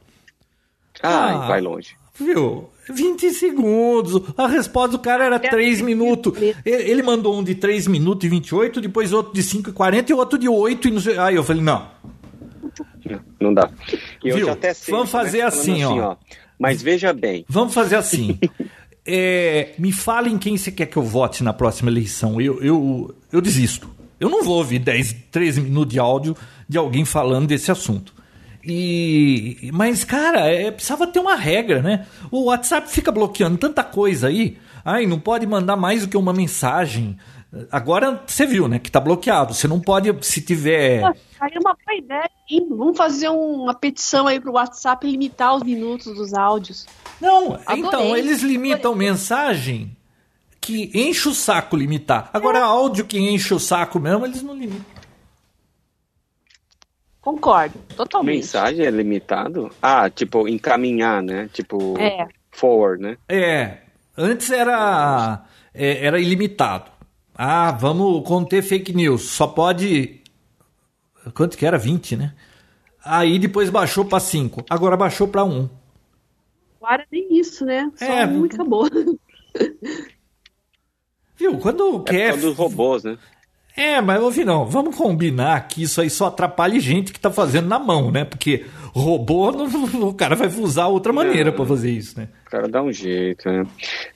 Ah, ah vai longe. Viu? 20 segundos. A resposta do cara era 3 minutos. Ele mandou um de 3 minutos e 28, depois outro de 5 e 40 e outro de 8 e não sei. Aí eu falei, não. Não dá. E Viu? Vamos fazer assim, assim, ó. ó. Mas veja bem. Vamos fazer assim. é, me falem quem você quer que eu vote na próxima eleição. Eu, eu, eu desisto. Eu não vou ouvir 10, 13 minutos de áudio de alguém falando desse assunto. E, mas, cara, é, precisava ter uma regra, né? O WhatsApp fica bloqueando tanta coisa aí. Ai, não pode mandar mais do que uma mensagem. Agora você viu, né? Que tá bloqueado. Você não pode, se tiver. Aí é uma boa ideia, hein? Vamos fazer uma petição aí pro WhatsApp limitar os minutos dos áudios. Não, Adorei. então, eles limitam Adorei. mensagem que enche o saco limitar. Agora, é. áudio que enche o saco mesmo, eles não limitam. Concordo, totalmente. Mensagem é limitado? Ah, tipo, encaminhar, né? Tipo, é. forward, né? É. Antes era, é, era ilimitado. Ah, vamos conter fake news. Só pode. Quanto que era? 20, né? Aí depois baixou para 5. Agora baixou para 1. Agora nem isso, né? Só é, um e acabou. Viu? Quando é quer. dos robôs, né? É, mas ouvi não, vamos combinar que isso aí só atrapalha gente que tá fazendo na mão, né? Porque robô, não, o cara vai usar outra maneira para fazer isso, né? O cara dá um jeito, né?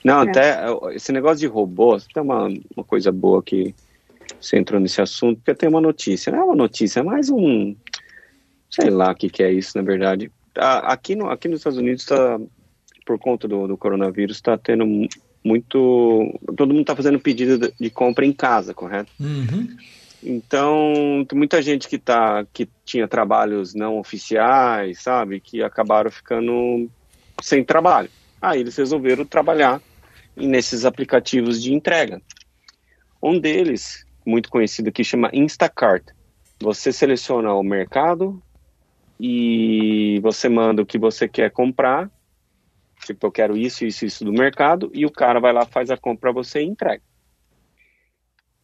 Não, é. até esse negócio de robô, tem uma, uma coisa boa que você entrou nesse assunto, porque tem uma notícia, não é uma notícia, é mais um, sei lá o que, que é isso, na verdade. Aqui, no, aqui nos Estados Unidos, tá, por conta do, do coronavírus, está tendo muito. Todo mundo está fazendo pedido de compra em casa, correto? Uhum. Então, tem muita gente que, tá, que tinha trabalhos não oficiais, sabe? Que acabaram ficando sem trabalho. Aí eles resolveram trabalhar nesses aplicativos de entrega. Um deles, muito conhecido aqui, chama Instacart. Você seleciona o mercado e você manda o que você quer comprar Tipo, eu quero isso, isso, isso do mercado, e o cara vai lá, faz a compra para você e entrega.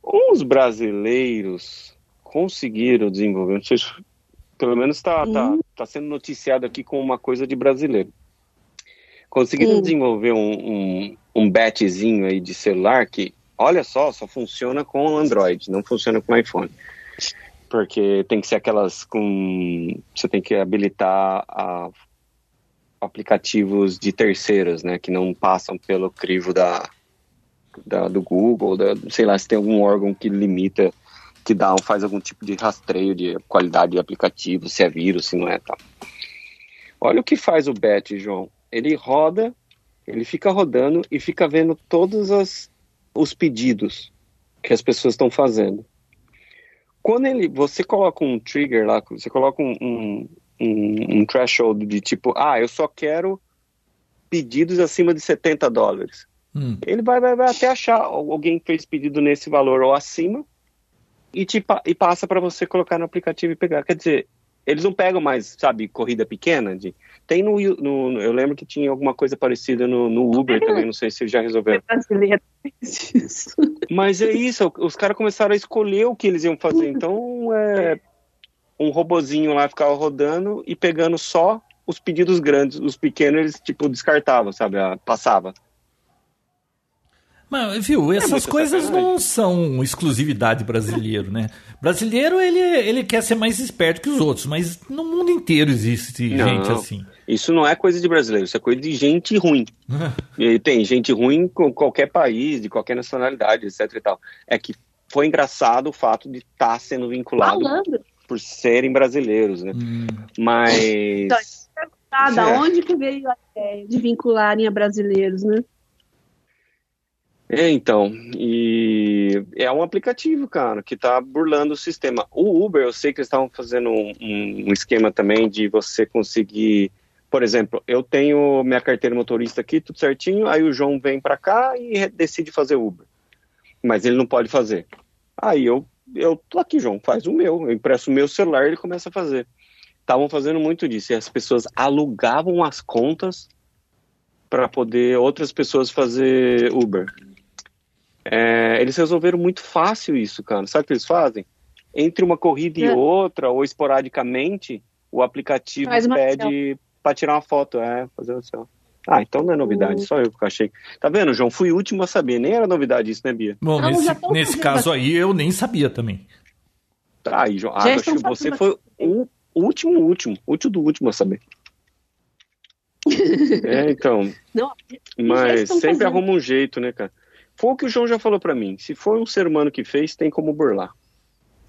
Os brasileiros conseguiram desenvolver, não sei, pelo menos está tá, uhum. tá sendo noticiado aqui com uma coisa de brasileiro. Conseguiram uhum. desenvolver um, um, um batzinho aí de celular que, olha só, só funciona com Android, não funciona com iPhone porque tem que ser aquelas com. Você tem que habilitar a aplicativos de terceiros, né, que não passam pelo crivo da, da do Google, da, sei lá se tem algum órgão que limita, que dá, faz algum tipo de rastreio de qualidade de aplicativo, se é vírus, se não é, tal. Olha o que faz o Bet, João. Ele roda, ele fica rodando e fica vendo todos as, os pedidos que as pessoas estão fazendo. Quando ele, você coloca um trigger lá, você coloca um, um, um, um threshold de tipo, ah, eu só quero pedidos acima de 70 dólares. Hum. Ele vai, vai, vai até achar alguém fez pedido nesse valor ou acima e, te, e passa para você colocar no aplicativo e pegar. Quer dizer, eles não pegam mais, sabe, corrida pequena. De, tem no, no Eu lembro que tinha alguma coisa parecida no, no Uber também, não sei se já resolveram. Mas é isso, os caras começaram a escolher o que eles iam fazer. Então, é, um robozinho lá ficava rodando e pegando só os pedidos grandes. Os pequenos eles, tipo, descartavam, sabe? Passava. Mas, viu, é essas é coisas sacanagem. não são exclusividade brasileiro, né? Brasileiro, ele, ele quer ser mais esperto que os outros, mas no mundo inteiro existe não, gente assim. Isso não é coisa de brasileiro, isso é coisa de gente ruim. e tem gente ruim com qualquer país, de qualquer nacionalidade, etc e tal. É que foi engraçado o fato de estar tá sendo vinculado Falando. Por serem brasileiros, né? Hum. Mas... Então, da é. onde que veio a ideia de vincularem a brasileiros, né? É, então, e é um aplicativo, cara, que tá burlando o sistema. O Uber, eu sei que eles estavam fazendo um, um, esquema também de você conseguir, por exemplo, eu tenho minha carteira motorista aqui, tudo certinho, aí o João vem para cá e decide fazer Uber. Mas ele não pode fazer. Aí eu, eu tô aqui, João, faz o meu, eu impresso o meu celular e ele começa a fazer. Estavam fazendo muito disso, e as pessoas alugavam as contas para poder outras pessoas fazer Uber. É, eles resolveram muito fácil isso, cara. Sabe o que eles fazem? Entre uma corrida é. e outra, ou esporadicamente, o aplicativo pede para tirar uma foto. É, fazer assim, ó. Ah, então não é novidade, uhum. só eu que achei. Tá vendo, João? Fui o último a saber, nem era novidade isso, né, Bia? Bom, não, nesse, nesse caso aí eu nem sabia também. Tá, aí, João. Ah, acho que você foi o último, último, último do último a saber. é, então. Não, mas sempre fazendo. arruma um jeito, né, cara? Foi o que o João já falou para mim. Se foi um ser humano que fez, tem como burlar.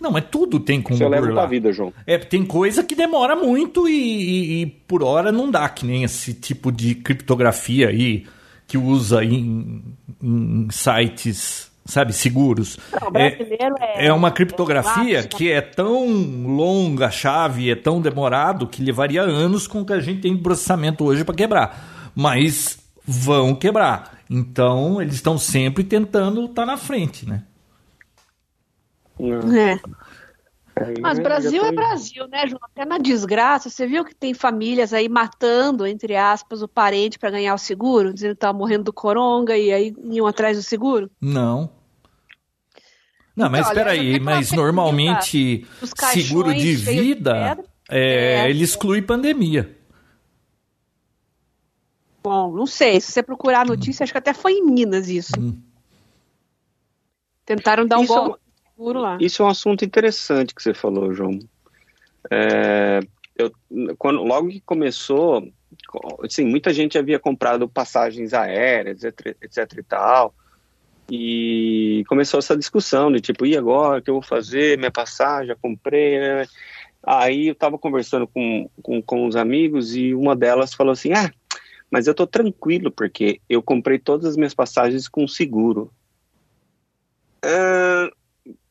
Não, mas tudo tem como Você burlar. Você leva pra vida, João. É, tem coisa que demora muito e, e, e, por hora não dá, que nem esse tipo de criptografia aí que usa em, em sites, sabe, seguros. Não, brasileiro é, é, é uma criptografia é que é tão longa a chave, é tão demorado que levaria anos com o que a gente tem de processamento hoje para quebrar. Mas vão quebrar. Então, eles estão sempre tentando estar tá na frente, né? É. Mas Brasil é Brasil, né, João? Até na desgraça, você viu que tem famílias aí matando, entre aspas, o parente para ganhar o seguro, dizendo que estava morrendo do coronga e aí iam atrás do seguro? Não. Não, mas espera aí, mas normalmente seguro de vida, de é, é, ele exclui pandemia. Bom, não sei. Se você procurar a notícia, acho que até foi em Minas isso. Hum. Tentaram dar um isso bom seguro lá. Isso é um assunto interessante que você falou, João. É, eu, quando, logo que começou, assim, muita gente havia comprado passagens aéreas, etc, etc e tal. E começou essa discussão de tipo, e agora, o que eu vou fazer? Minha passagem, já comprei, né? Aí eu estava conversando com, com, com os amigos e uma delas falou assim, ah, mas eu estou tranquilo porque eu comprei todas as minhas passagens com seguro. Uh,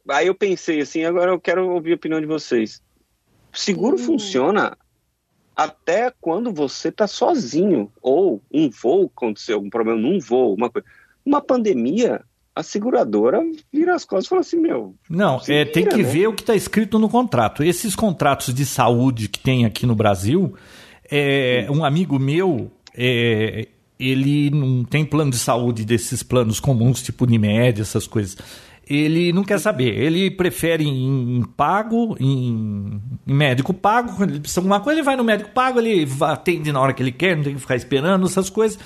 aí eu pensei assim, agora eu quero ouvir a opinião de vocês. Seguro uhum. funciona até quando você está sozinho ou um voo aconteceu algum problema num voo, uma coisa. Uma pandemia, a seguradora vira as costas e fala assim, meu. Não, é, vira, tem que né? ver o que está escrito no contrato. Esses contratos de saúde que tem aqui no Brasil, é, um amigo meu é, ele não tem plano de saúde desses planos comuns, tipo Unimed, essas coisas. Ele não quer saber. Ele prefere em, em pago, em, em, médico pago. Quando ele precisa de alguma coisa, ele vai no médico pago, ele atende na hora que ele quer, não tem que ficar esperando essas coisas.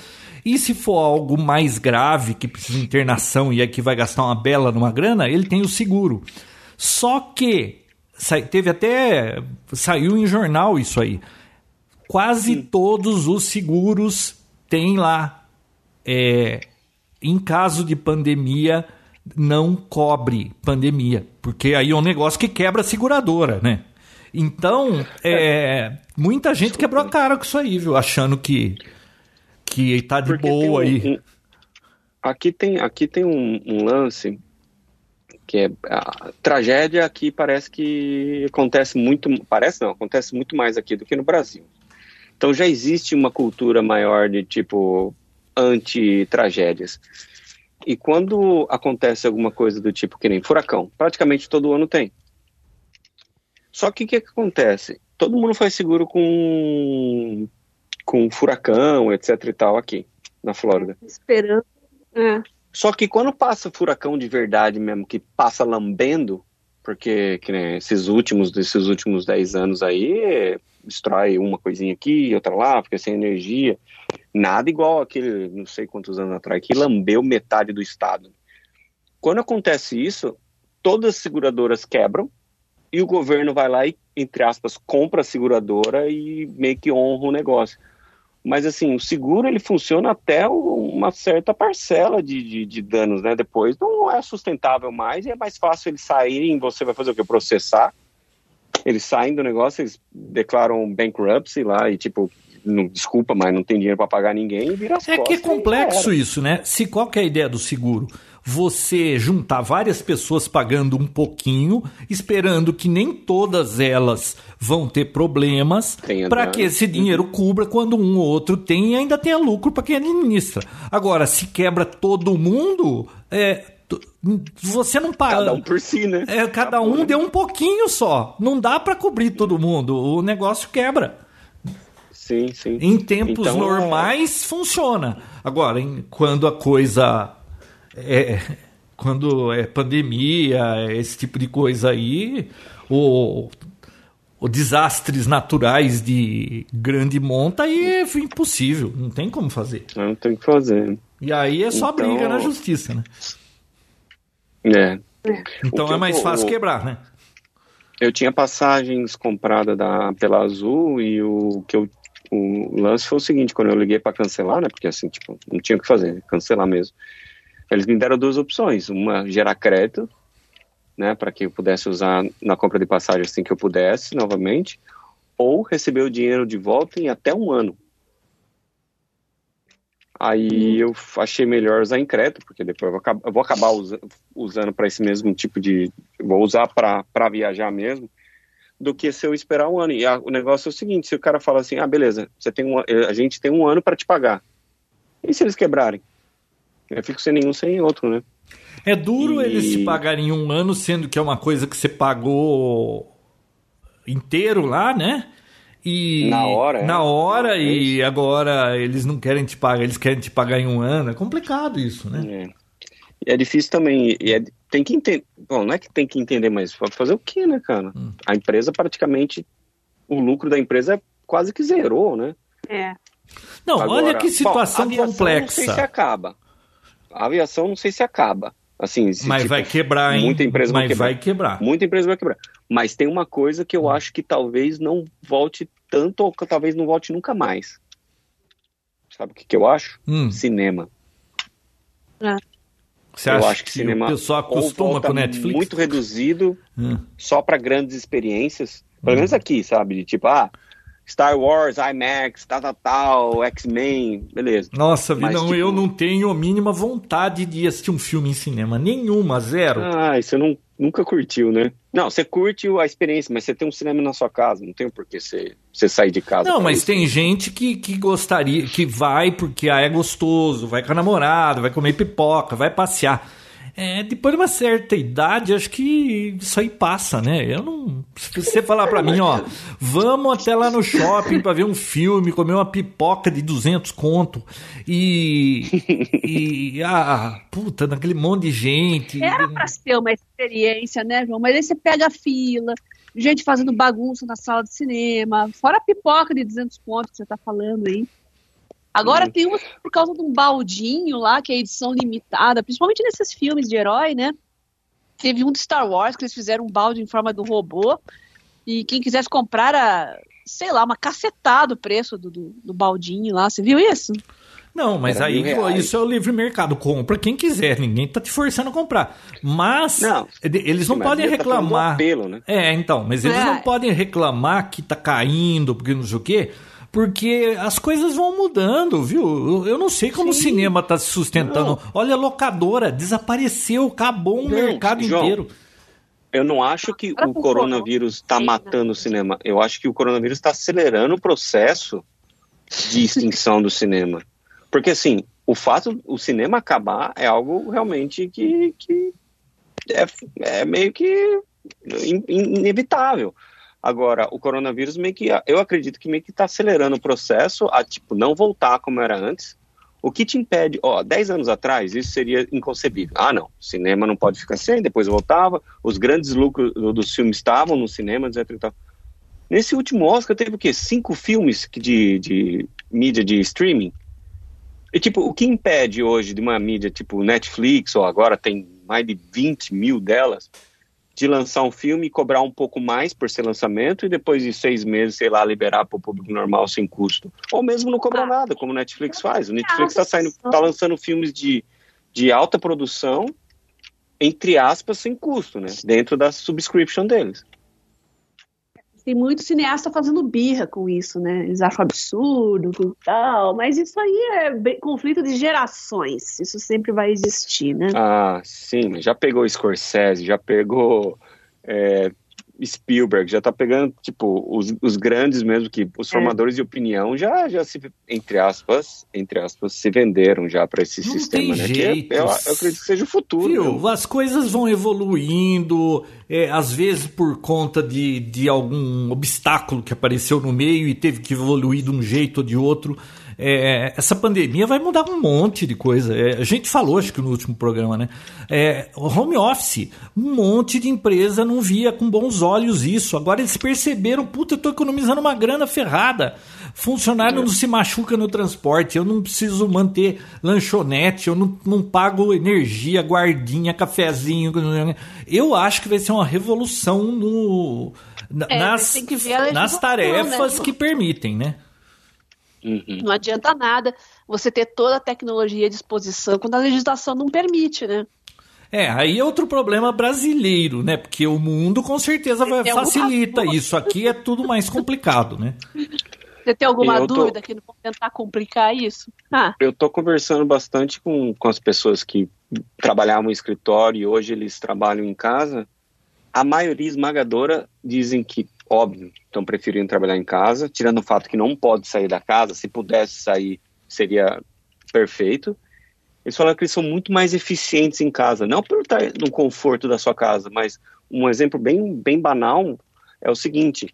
E se for algo mais grave, que precisa de internação e aqui vai gastar uma bela numa grana, ele tem o seguro. Só que teve até. saiu em jornal isso aí quase Sim. todos os seguros têm lá. É, em caso de pandemia, não cobre pandemia, porque aí é um negócio que quebra a seguradora, né? Então, é, muita gente quebrou a cara com isso aí, viu? Achando que, que tá de porque boa um, aí. aqui tem, aqui tem um, um lance que é a tragédia aqui parece que acontece muito, parece não, acontece muito mais aqui do que no Brasil. Então já existe uma cultura maior de tipo anti-tragédias. E quando acontece alguma coisa do tipo que nem furacão, praticamente todo ano tem. Só que o que, que acontece? Todo mundo faz seguro com com furacão, etc e tal aqui na Flórida. Esperando. É. Só que quando passa furacão de verdade mesmo, que passa lambendo, porque que, né, esses últimos, desses últimos 10 anos aí, destrói uma coisinha aqui, outra lá, fica sem energia. Nada igual aquele, não sei quantos anos atrás, que lambeu metade do estado. Quando acontece isso, todas as seguradoras quebram e o governo vai lá e, entre aspas, compra a seguradora e meio que honra o negócio. Mas assim, o seguro ele funciona até uma certa parcela de, de, de, danos, né? Depois não é sustentável mais e é mais fácil eles saírem. Você vai fazer o que? Processar. Eles saem do negócio, eles declaram bankruptcy lá e tipo, não, desculpa, mas não tem dinheiro para pagar ninguém e vira as É que é complexo isso, né? Se qual que é a ideia do seguro? Você juntar várias pessoas pagando um pouquinho, esperando que nem todas elas vão ter problemas, para que esse dinheiro cubra quando um ou outro tem e ainda tenha lucro para quem administra. Agora, se quebra todo mundo, é, você não paga. Cada um por si, né? É, cada um deu um pouquinho só. Não dá para cobrir todo mundo. O negócio quebra. Sim, sim. Em tempos então, normais é... funciona. Agora, em, quando a coisa é, quando é pandemia, esse tipo de coisa aí, o, o desastres naturais de grande monta aí é impossível, não tem como fazer. Não tem que fazer. E aí é só então... briga na justiça, né? É. Então é mais fácil quebrar, né? Eu tinha passagens compradas da, pela Azul e o que eu o lance foi o seguinte, quando eu liguei para cancelar, né, porque assim, tipo, não tinha o que fazer, cancelar mesmo. Eles me deram duas opções, uma gerar crédito, né, para que eu pudesse usar na compra de passagem assim que eu pudesse, novamente, ou receber o dinheiro de volta em até um ano. Aí hum. eu achei melhor usar em crédito, porque depois eu vou acabar, usando para esse mesmo tipo de. Vou usar para viajar mesmo do que se eu esperar um ano. E a, o negócio é o seguinte: se o cara fala assim, ah, beleza, você tem um, a gente tem um ano para te pagar. E se eles quebrarem? Eu fico sem nenhum, sem outro, né? É duro e... eles te pagarem um ano, sendo que é uma coisa que você pagou inteiro lá, né? E na hora, na é. hora é e agora eles não querem te pagar, eles querem te pagar em um ano. É complicado isso, né? É. É difícil também. E é, tem que entender. Bom, não é que tem que entender, mas fazer o quê, né, cara? Hum. A empresa praticamente. O lucro da empresa é quase que zerou, né? É. Não, Agora, olha que situação bom, complexa. Não sei se acaba. A aviação não sei se acaba. Assim, se, mas tipo, vai quebrar, hein? Muita empresa mas vai quebrar. vai quebrar. Muita empresa vai quebrar. Mas tem uma coisa que eu hum. acho que talvez não volte tanto, ou que talvez não volte nunca mais. Sabe o que, que eu acho? Hum. Cinema. É. Você acha eu acho que, que cinema o pessoal acostuma com Netflix? Muito reduzido, hum. só para grandes experiências. Pelo hum. menos aqui, sabe? De tipo, ah, Star Wars, IMAX, tal, tal, tal, X-Men, beleza. Nossa, Mas, não, tipo... eu não tenho a mínima vontade de assistir um filme em cinema. Nenhuma, zero. Ah, você não, nunca curtiu, né? Não, você curte a experiência, mas você tem um cinema na sua casa, não tem por que você, você sair de casa. Não, mas isso. tem gente que, que gostaria, que vai porque ah, é gostoso, vai com a namorada, vai comer pipoca, vai passear. É, depois de uma certa idade, acho que isso aí passa, né? Eu não. Se você falar para mim, ó, vamos até lá no shopping para ver um filme, comer uma pipoca de 200 conto e. e. Ah, puta, naquele monte de gente. Era pra ser uma experiência, né, João? Mas aí você pega a fila, gente fazendo bagunça na sala de cinema, fora a pipoca de 200 conto que você tá falando aí. Agora tem uma por causa de um baldinho lá, que é edição limitada, principalmente nesses filmes de herói, né? Teve um de Star Wars que eles fizeram um balde em forma do robô. E quem quisesse comprar era, sei lá, uma cacetada o preço do, do, do baldinho lá. Você viu isso? Não, mas aí isso é o livre mercado. Compra quem quiser, ninguém tá te forçando a comprar. Mas não, eles não podem tá reclamar. Tá apelo, né? É, então, mas eles é. não podem reclamar que tá caindo, porque não sei o quê porque as coisas vão mudando, viu? Eu não sei como Sim. o cinema está se sustentando. Não. Olha, a locadora desapareceu, acabou um não, mercado João, inteiro. Eu não acho que o coronavírus está matando o cinema. Eu acho que o coronavírus está acelerando o processo de extinção do cinema. Porque, assim, o fato do cinema acabar é algo realmente que, que é, é meio que inevitável. Agora, o coronavírus meio que, eu acredito que meio que está acelerando o processo a, tipo, não voltar como era antes, O que te impede, ó, 10 anos atrás isso seria inconcebível. Ah, não, cinema não pode ficar sem, depois voltava, os grandes lucros dos filmes estavam no cinema, etc. E tal. Nesse último Oscar teve o quê? Cinco filmes de, de mídia de streaming. E, tipo, o que impede hoje de uma mídia tipo Netflix, ou agora tem mais de 20 mil delas, de lançar um filme e cobrar um pouco mais por ser lançamento e depois de seis meses, sei lá, liberar para o público normal sem custo. Ou mesmo não cobrar ah, nada, como o Netflix faz. O Netflix está saindo, tá lançando filmes de, de alta produção, entre aspas, sem custo, né? Dentro da subscription deles tem muito cineasta fazendo birra com isso, né? Eles acham absurdo e tal, mas isso aí é bem, conflito de gerações, isso sempre vai existir, né? Ah, sim, já pegou Scorsese, já pegou é, Spielberg, já tá pegando, tipo, os, os grandes mesmo, que os é. formadores é. de opinião já, já se, entre aspas, entre aspas, se venderam já para esse Não sistema, né? Jeito. Eu, eu, acredito que seja o futuro. Viu? As coisas vão evoluindo, é, às vezes por conta de, de algum obstáculo que apareceu no meio e teve que evoluir de um jeito ou de outro. É, essa pandemia vai mudar um monte de coisa. É, a gente falou, acho que no último programa, né? É, home office, um monte de empresa não via com bons olhos isso. Agora eles perceberam, puta, eu tô economizando uma grana ferrada. Funcionário é. não se machuca no transporte, eu não preciso manter lanchonete, eu não, não pago energia, guardinha, cafezinho. Eu acho que vai ser uma revolução no, é, nas, nas tarefas né? que permitem, né? Uhum. Não adianta nada você ter toda a tecnologia à disposição quando a legislação não permite, né? É, aí é outro problema brasileiro, né? Porque o mundo com certeza vai, facilita isso. Aqui é tudo mais complicado, né? Você tem alguma dúvida que não vou tentar complicar isso? Ah. Eu estou conversando bastante com, com as pessoas que trabalhavam no escritório e hoje eles trabalham em casa. A maioria esmagadora dizem que óbvio, estão preferindo trabalhar em casa, tirando o fato que não pode sair da casa, se pudesse sair seria perfeito. Eles falaram que eles são muito mais eficientes em casa, não por estar no conforto da sua casa, mas um exemplo bem, bem banal é o seguinte: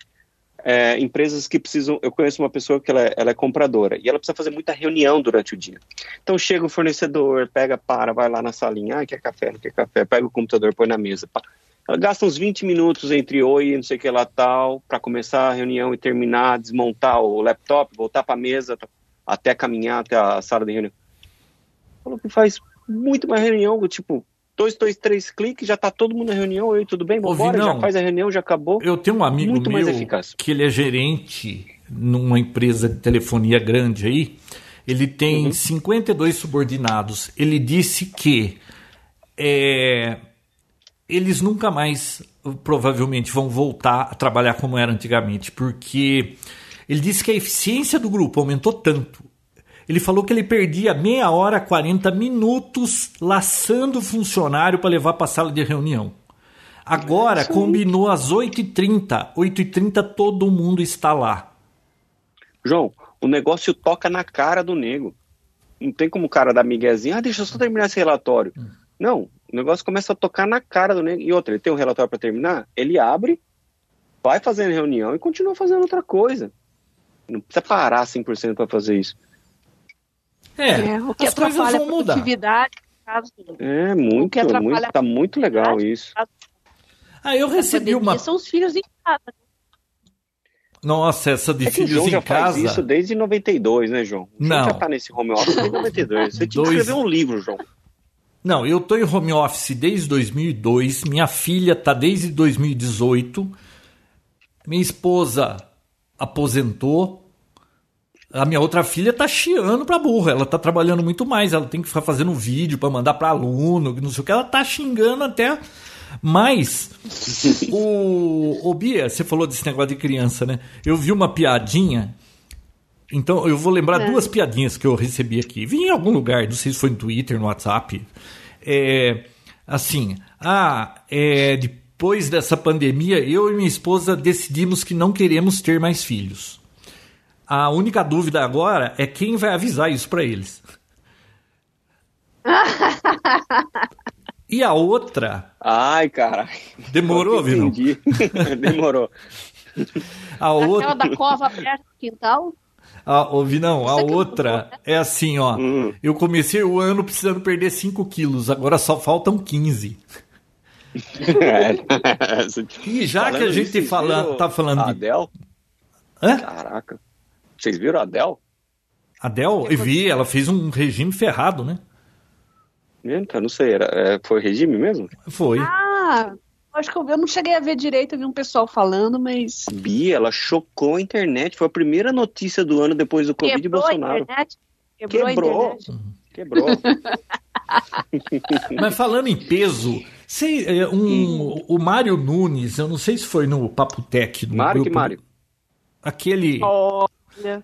é, empresas que precisam. Eu conheço uma pessoa que ela, ela, é compradora e ela precisa fazer muita reunião durante o dia. Então chega o fornecedor, pega, para, vai lá na salinha, ah, quer café, não quer café, pega o computador, põe na mesa. Pá. Ela gasta uns 20 minutos entre oi e não sei o que lá tal, para começar a reunião e terminar, desmontar o laptop, voltar para a mesa, até caminhar até a sala de reunião. Falou que faz muito mais reunião, tipo, dois, dois, três cliques, já tá todo mundo na reunião, oi, tudo bem? Vamos embora, já faz a reunião, já acabou. Eu tenho um amigo muito meu que ele é gerente numa empresa de telefonia grande aí, ele tem uhum. 52 subordinados. Ele disse que é, eles nunca mais provavelmente vão voltar a trabalhar como era antigamente, porque ele disse que a eficiência do grupo aumentou tanto. Ele falou que ele perdia meia hora, 40 minutos laçando o funcionário para levar para a sala de reunião. Agora é combinou às 8h30. 8h30 todo mundo está lá. João, o negócio toca na cara do nego. Não tem como o cara da miguezinha, ah, deixa eu só terminar esse relatório. Hum. Não, o negócio começa a tocar na cara do nego. E outra, ele tem um relatório para terminar, ele abre, vai fazendo reunião e continua fazendo outra coisa. Não precisa parar 100% para fazer isso. É, é, o que as atrapalha a produtividade. Caso, é, muito, muito, tá muito legal isso. Ah, eu recebi uma... São os filhos em casa. Né? Nossa, essa de é filhos João em já casa. Faz isso desde 92, né, João? O Não. já tá nesse home office desde 92. Você tinha que escrever um livro, João. Não, eu tô em home office desde 2002. Minha filha tá desde 2018. Minha esposa aposentou. A minha outra filha tá chiando pra burra. Ela tá trabalhando muito mais. Ela tem que ficar fazendo vídeo para mandar para aluno, não sei o que. Ela tá xingando até. Mas o, o Bia, você falou desse negócio de criança, né? Eu vi uma piadinha então eu vou lembrar é. duas piadinhas que eu recebi aqui. Vi em algum lugar, não sei se foi no Twitter, no WhatsApp. É, assim, ah, é, depois dessa pandemia, eu e minha esposa decidimos que não queremos ter mais filhos. A única dúvida agora é quem vai avisar isso para eles. e a outra. Ai, cara. Demorou, viu? Demorou. A outra. Aquela da cova aberta no quintal? A, ouvi, não, a outra é assim, ó. Hum. Eu comecei o ano precisando perder 5 quilos, agora só faltam 15. e já falando que a gente fala, tá falando a Adele? Hã? Caraca. Vocês viram a Adele? Adele? Eu vi, ela fez um regime ferrado, né? Então, não sei, era, é, foi regime mesmo? Foi. Ah, acho que eu, eu não cheguei a ver direito, eu vi um pessoal falando, mas. Bia, ela chocou a internet. Foi a primeira notícia do ano depois do Covid Quebrou Bolsonaro. A internet? Quebrou. Quebrou. A internet. Quebrou. Mas falando em peso, sei, é, um, o Mário Nunes, eu não sei se foi no Papo Tech. No Mário grupo, que Mário? Aquele. Olha.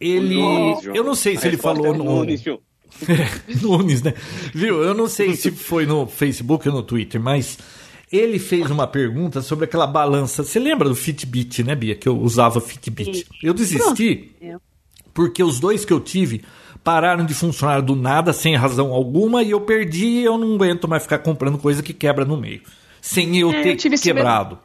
Ele. Nunes, eu não sei se ele falou é no. Nunes, Nunes, né? Viu? Eu não sei se foi no Facebook ou no Twitter, mas ele fez uma pergunta sobre aquela balança. Você lembra do Fitbit, né, Bia? Que eu usava Fitbit. Eu desisti porque os dois que eu tive pararam de funcionar do nada, sem razão alguma, e eu perdi e eu não aguento mais ficar comprando coisa que quebra no meio. Sem eu é, ter eu quebrado.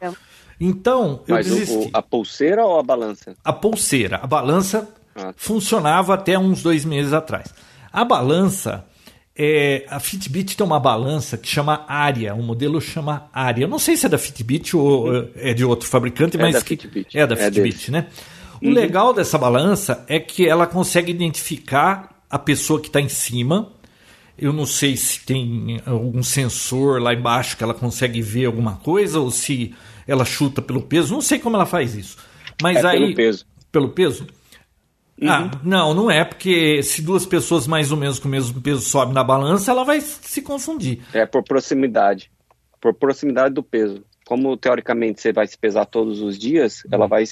Então, eu Mas desisti. O, a pulseira ou a balança? A pulseira. A balança ah. funcionava até uns dois meses atrás. A balança, é, a Fitbit tem uma balança que chama Aria, o um modelo chama Aria. Eu não sei se é da Fitbit ou é de outro fabricante, é mas da Fitbit. é da é Fitbit, né? O uhum. legal dessa balança é que ela consegue identificar a pessoa que está em cima. Eu não sei se tem algum sensor lá embaixo que ela consegue ver alguma coisa ou se ela chuta pelo peso. Não sei como ela faz isso. Mas é aí pelo peso. Pelo peso? Uhum. Ah, não, não é, porque se duas pessoas mais ou menos com o mesmo peso sobem na balança, ela vai se confundir. É por proximidade. Por proximidade do peso. Como teoricamente você vai se pesar todos os dias, uhum. ela vai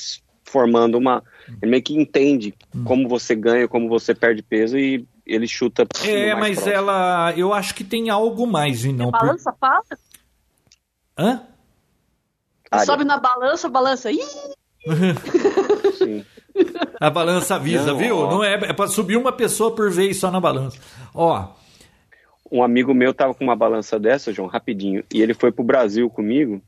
formando uma. Ele meio que entende uhum. como você ganha, como você perde peso e ele chuta. É, mas próximo. ela. Eu acho que tem algo mais, e não. Por... Balança, fala? Hã? Sobe na balança, balança. Ih! Sim. A balança avisa, não, viu? Ó. Não é, é para subir uma pessoa por vez só na balança. Ó. Um amigo meu tava com uma balança dessa, João, rapidinho, e ele foi pro Brasil comigo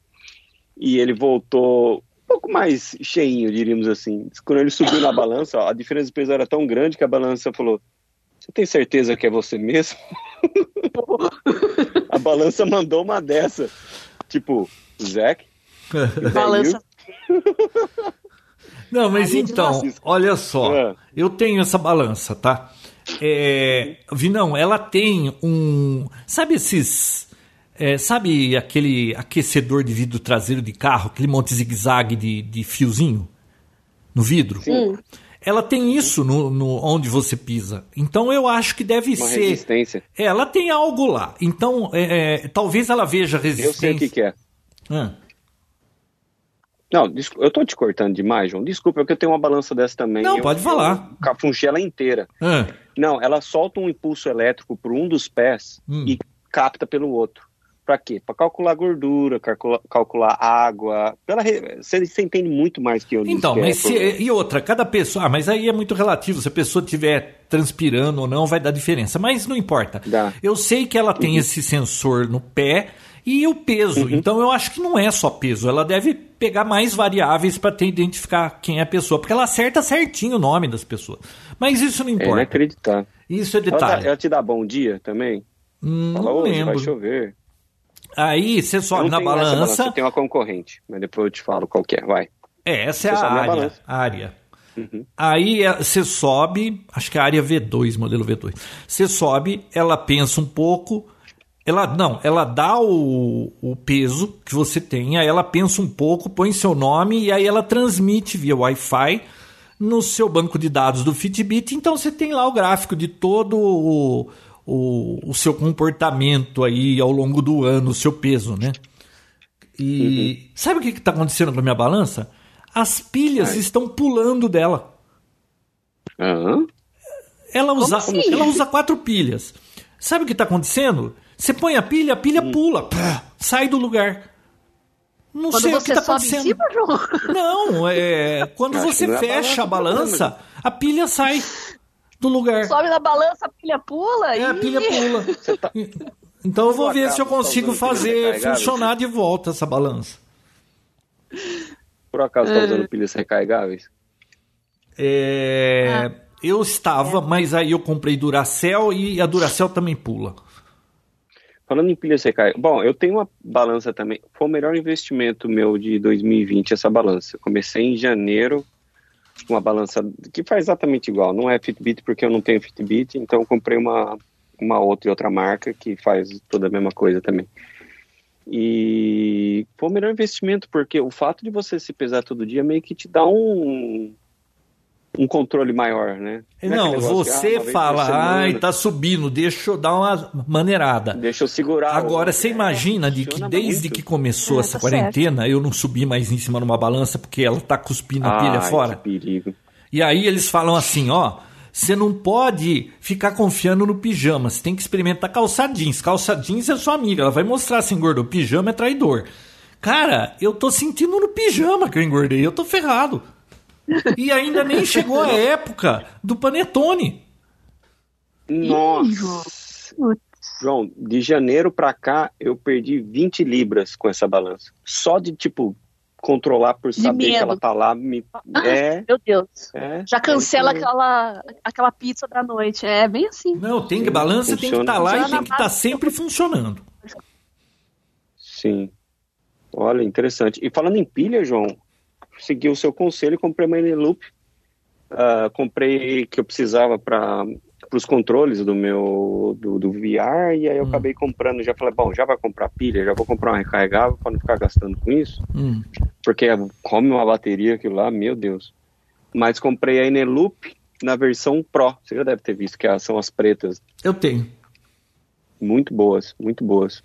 e ele voltou um pouco mais cheinho, diríamos assim. Quando ele subiu na balança, ó, a diferença de peso era tão grande que a balança falou: Você tem certeza que é você mesmo? a balança mandou uma dessa. Tipo, Zack. Balança. Não, mas então, olha só, é. eu tenho essa balança, tá? É, Vinão, ela tem um. Sabe esses. É, sabe aquele aquecedor de vidro traseiro de carro, aquele monte zigue-zague de, de fiozinho no vidro? Sim. Ela tem isso no, no, onde você pisa. Então eu acho que deve Uma ser. Resistência. É, ela tem algo lá. Então, é, é talvez ela veja resistência. Eu sei o que, que é. Ah. Não, eu tô te cortando demais, João. Desculpa, é que eu tenho uma balança dessa também. Não, eu, pode falar. Cafunchei ela inteira. Ah. Não, ela solta um impulso elétrico por um dos pés hum. e capta pelo outro. Para quê? Para calcular gordura, calcular, calcular água. Pela, você, você, entende muito mais que eu. Então, mas se, e outra, cada pessoa. Ah, mas aí é muito relativo. Se a pessoa estiver transpirando ou não, vai dar diferença. Mas não importa. Dá. Eu sei que ela tem uhum. esse sensor no pé e o peso. Uhum. Então eu acho que não é só peso, ela deve pegar mais variáveis para identificar quem é a pessoa, porque ela acerta certinho o nome das pessoas. Mas isso não importa. É inacreditável. Isso é detalhe. Ela, ela, te dá bom dia também? Hum, Fala, não lembro. vai chover. Aí você sobe na balança. balança. Tem uma concorrente, mas depois eu te falo qual é, vai. É, essa é a área. A área. Uhum. Aí é, você sobe, acho que é a área V2, modelo V2. Você sobe, ela pensa um pouco, ela não, ela dá o, o peso que você tem, aí ela pensa um pouco, põe seu nome e aí ela transmite via Wi-Fi no seu banco de dados do Fitbit. Então você tem lá o gráfico de todo o, o, o seu comportamento aí ao longo do ano, o seu peso, né? E uhum. sabe o que está acontecendo com a minha balança? As pilhas Ai. estão pulando dela. Uhum. Ela, usa, assim? ela usa quatro pilhas. Sabe o que está acontecendo? Você põe a pilha, a pilha hum. pula, pá, sai do lugar. Não quando sei o que está acontecendo. Cima, não, é quando você fecha a balança, a pilha sai do lugar. Sobe na balança, a pilha pula. É, e... a pilha pula. Tá... Então eu vou ver se eu consigo tá fazer funcionar de volta essa balança. Por acaso está usando pilhas recarregáveis? É, ah. Eu estava, é. mas aí eu comprei Duracell e a Duracell também pula. Falando em pilha secar, bom, eu tenho uma balança também. Foi o melhor investimento meu de 2020 essa balança. Eu comecei em janeiro uma balança que faz exatamente igual. Não é Fitbit porque eu não tenho Fitbit, então eu comprei uma, uma outra e outra marca que faz toda a mesma coisa também. E foi o melhor investimento porque o fato de você se pesar todo dia meio que te dá um um controle maior, né? Não, é você ah, fala, ai, tá subindo, deixa eu dar uma maneirada. Deixa eu segurar. Agora, o... você imagina de que desde muito. que começou é, essa tá quarentena, certo. eu não subi mais em cima numa balança porque ela tá cuspindo a pilha fora. Que perigo. E aí eles falam assim, ó, você não pode ficar confiando no pijama, você tem que experimentar calça jeans. Calça jeans é sua amiga, ela vai mostrar se engordou. Pijama é traidor. Cara, eu tô sentindo no pijama que eu engordei, eu tô ferrado. E ainda nem chegou a época do panetone. Nossa. João, de janeiro para cá eu perdi 20 libras com essa balança. Só de tipo controlar por saber que ela tá lá me ah, é Meu Deus. É, Já cancela é aquela aquela pizza da noite. É bem assim. Não, tem que balança tem que estar tá lá e tem que estar tá sempre funcionando. Sim. Olha, interessante. E falando em pilha, João, segui o seu conselho e comprei uma Eneloop. Uh, comprei que eu precisava para os controles do meu do, do VR e aí eu hum. acabei comprando. Já falei, bom, já vai comprar pilha, já vou comprar uma recarregável para não ficar gastando com isso, hum. porque come uma bateria aquilo lá, meu Deus. Mas comprei a Eneloop na versão Pro. Você já deve ter visto que são as pretas. Eu tenho. Muito boas, muito boas.